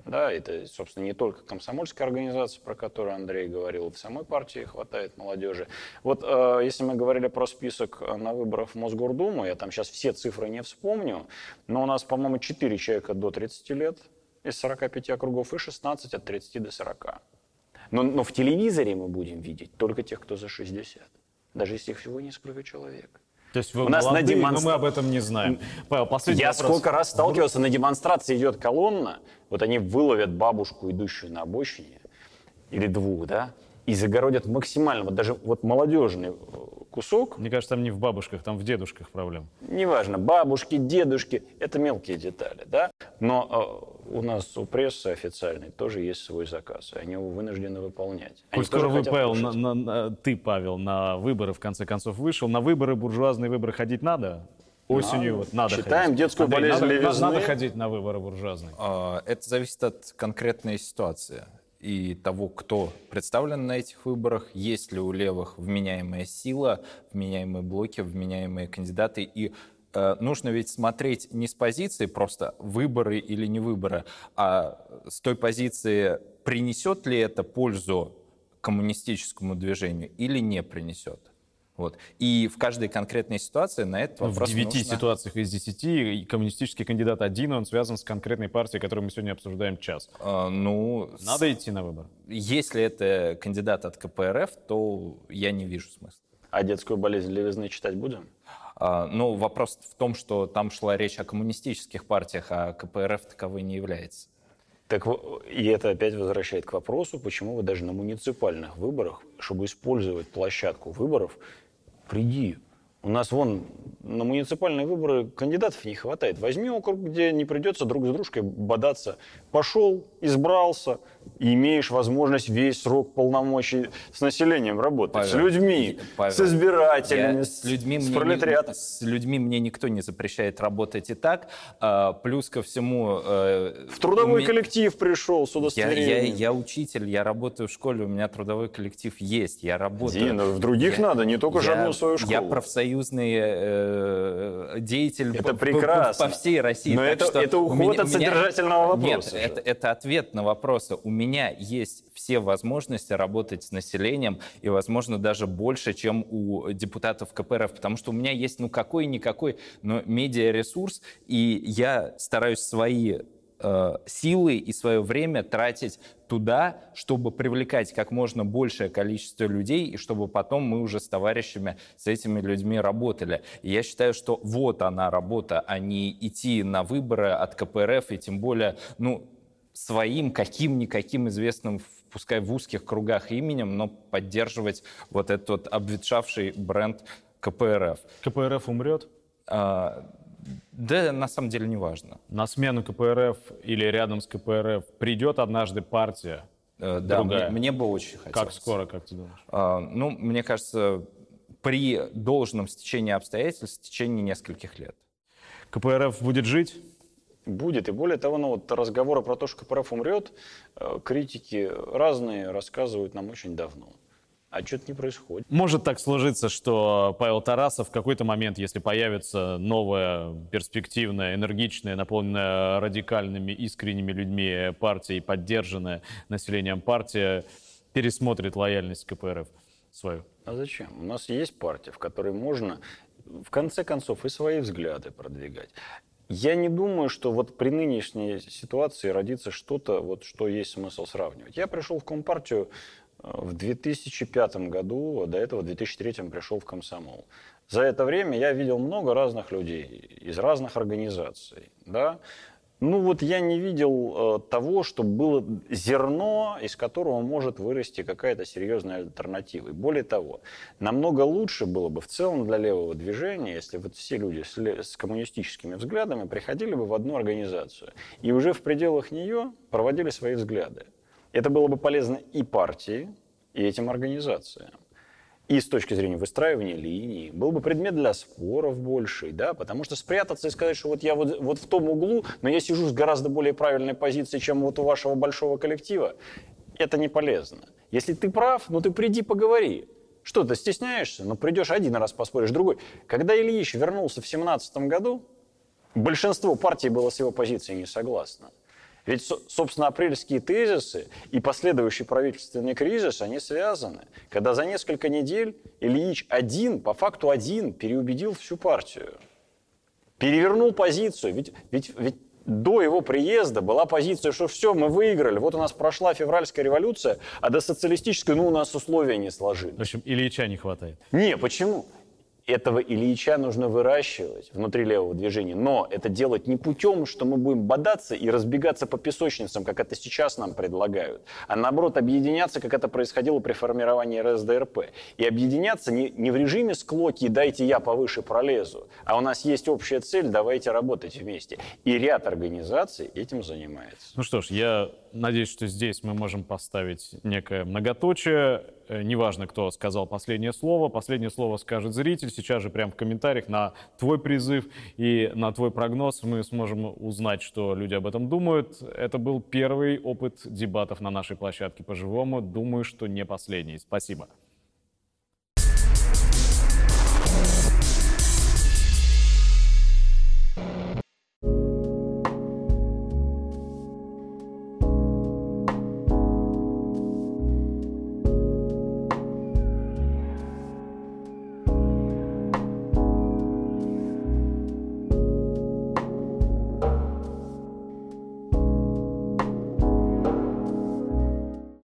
Да, это, собственно, не только комсомольская организация, про которую Андрей говорил, в самой партии хватает молодежи. Вот э, если мы говорили про список на выборах в Мосгордуму, я там сейчас все цифры не вспомню, но у нас, по-моему, 4 человека до 30 лет из 45 округов и 16 от 30 до 40. Но, но в телевизоре мы будем видеть только тех, кто за 60. даже если их всего несколько человек. То есть вы У нас на молодые, но демонстра- мы об этом не знаем. Павел, последний Я вопрос. сколько раз сталкивался, на демонстрации идет колонна, вот они выловят бабушку, идущую на обочине, или двух, да, и загородят максимально, вот даже вот молодежный э, кусок, Мне кажется, там не в бабушках, там в дедушках проблем. неважно, бабушки, дедушки, это мелкие детали, да, но э, у нас у прессы официальной тоже есть свой заказ, и они его вынуждены выполнять. Они Коль скоро вы, Павел, на- на- на- ты, Павел, на выборы в конце концов вышел. На выборы, буржуазные выборы ходить надо? Осенью Надо. вот надо Читаем ходить. детскую Андрей, болезнь надо, левизны. надо ходить на выборы буржуазные. А, Это зависит от конкретной ситуации и того, кто представлен на этих выборах, есть ли у левых вменяемая сила, вменяемые блоки, вменяемые кандидаты. И э, нужно ведь смотреть не с позиции просто выборы или не выборы, а с той позиции, принесет ли это пользу коммунистическому движению или не принесет. Вот. И в каждой конкретной ситуации на этот Ну, вопрос в девяти нужно- ситуациях из десяти и коммунистический кандидат один, он связан с конкретной партией, которую мы сегодня обсуждаем час. А, ну, Надо идти на выборы. Если это кандидат от КПРФ, то я не вижу смысла. А детскую болезнь левизны читать будем? А, Но вопрос в том, что там шла речь о коммунистических партиях, а КПРФ таковой не является. Так и это опять возвращает к вопросу, почему вы даже на муниципальных выборах, чтобы использовать площадку выборов, приди. У нас вон на муниципальные выборы кандидатов не хватает. Возьми округ, где не придется друг с дружкой бодаться. Пошел, избрался, и имеешь возможность весь срок полномочий с населением работать. с Павел, людьми, Павел, с избирателями, Я- с, с людьми, с пролетариатом. с людьми мне никто не запрещает работать и так. А, плюс ко всему... э, В трудовой меня- коллектив пришел с Я, я, удостоверением. я учитель, я работаю в школе, у меня трудовой коллектив есть, я работаю. Дина, в других Я- надо, не только же я- одну свою школу. Я профсоюзный э, деятель Это по- по- прекрасно. по, всей России. Но так это- что это уход от содержательного вопроса Нет, это, это ответ на вопросы. У меня есть все возможности работать с населением, и, возможно, даже больше, чем у депутатов КПРФ, потому что у меня есть, ну, какой-никакой, но медиаресурс, и я стараюсь свои э, силы и свое время тратить туда, чтобы привлекать как можно большее количество людей, и чтобы потом мы уже с товарищами с этими людьми работали. И я считаю, что вот она работа, а не идти на выборы от КПРФ, и тем более, ну, своим каким-никаким известным, пускай в узких кругах именем, но поддерживать вот этот вот обветшавший бренд КПРФ. КПРФ умрет? А, да, на самом деле, не важно. На смену КПРФ или рядом с КПРФ придет однажды партия? Э, Да, Другая. мне, мне бы очень хотелось. Как скоро, как ты думаешь? А, Ну, мне кажется, при должном стечении обстоятельств в течение нескольких лет. КПРФ будет жить? Будет. И более того, ну, вот разговоры про то, что КПРФ умрет, э, критики разные рассказывают нам очень давно. А что-то не происходит. Может так сложиться, что Павел Тарасов в какой-то момент, если появится новая, перспективная, энергичная, наполненная радикальными, искренними людьми партия и поддержанная населением партия, пересмотрит лояльность КПРФ свою. А зачем? У нас есть партия, в которой можно, в конце концов, и свои взгляды продвигать. Я не думаю, что вот при нынешней ситуации родится что-то, вот, что есть смысл сравнивать. Я пришел в Компартию в 2005 году, а до этого в 2003 пришел в Комсомол. За это время я видел много разных людей из разных организаций. Да? Ну вот я не видел э, того, чтобы было зерно, из которого может вырасти какая-то серьезная альтернатива. И более того, намного лучше было бы в целом для левого движения, если вот все люди с, с коммунистическими взглядами приходили бы в одну организацию и уже в пределах нее проводили свои взгляды. Это было бы полезно и партии, и этим организациям и с точки зрения выстраивания линий, был бы предмет для споров больший, да, потому что спрятаться и сказать, что вот я вот, вот в том углу, но я сижу с гораздо более правильной позиции, чем вот у вашего большого коллектива, это не полезно. Если ты прав, ну ты приди поговори. Что, ты стесняешься? Ну придешь один раз поспоришь, другой. Когда Ильич вернулся в 17 году, большинство партий было с его позицией не согласно. Ведь, со- собственно, апрельские тезисы и последующий правительственный кризис, они связаны. Когда за несколько недель Ильич один, по факту один, переубедил всю партию. Перевернул позицию. Ведь, ведь, ведь до его приезда была позиция, что все, мы выиграли, вот у нас прошла февральская революция, а до социалистической, ну, у нас условия не сложились. В общем, Ильича не хватает. Не, почему? Этого Ильича нужно выращивать внутри левого движения, но это делать не путем, что мы будем бодаться и разбегаться по песочницам, как это сейчас нам предлагают, а наоборот объединяться, как это происходило при формировании РСДРП. И объединяться не, не в режиме склоки «дайте я повыше пролезу», а у нас есть общая цель, давайте работать вместе. И ряд организаций этим занимается. Ну что ж, я надеюсь, что здесь мы можем поставить некое многоточие. Э, неважно, кто сказал последнее слово. Последнее слово скажет зритель. Сейчас же прямо в комментариях на твой призыв и на твой прогноз мы сможем узнать, что люди об этом думают. Это был первый опыт дебатов на нашей площадке по-живому. Думаю, что не последний. Спасибо.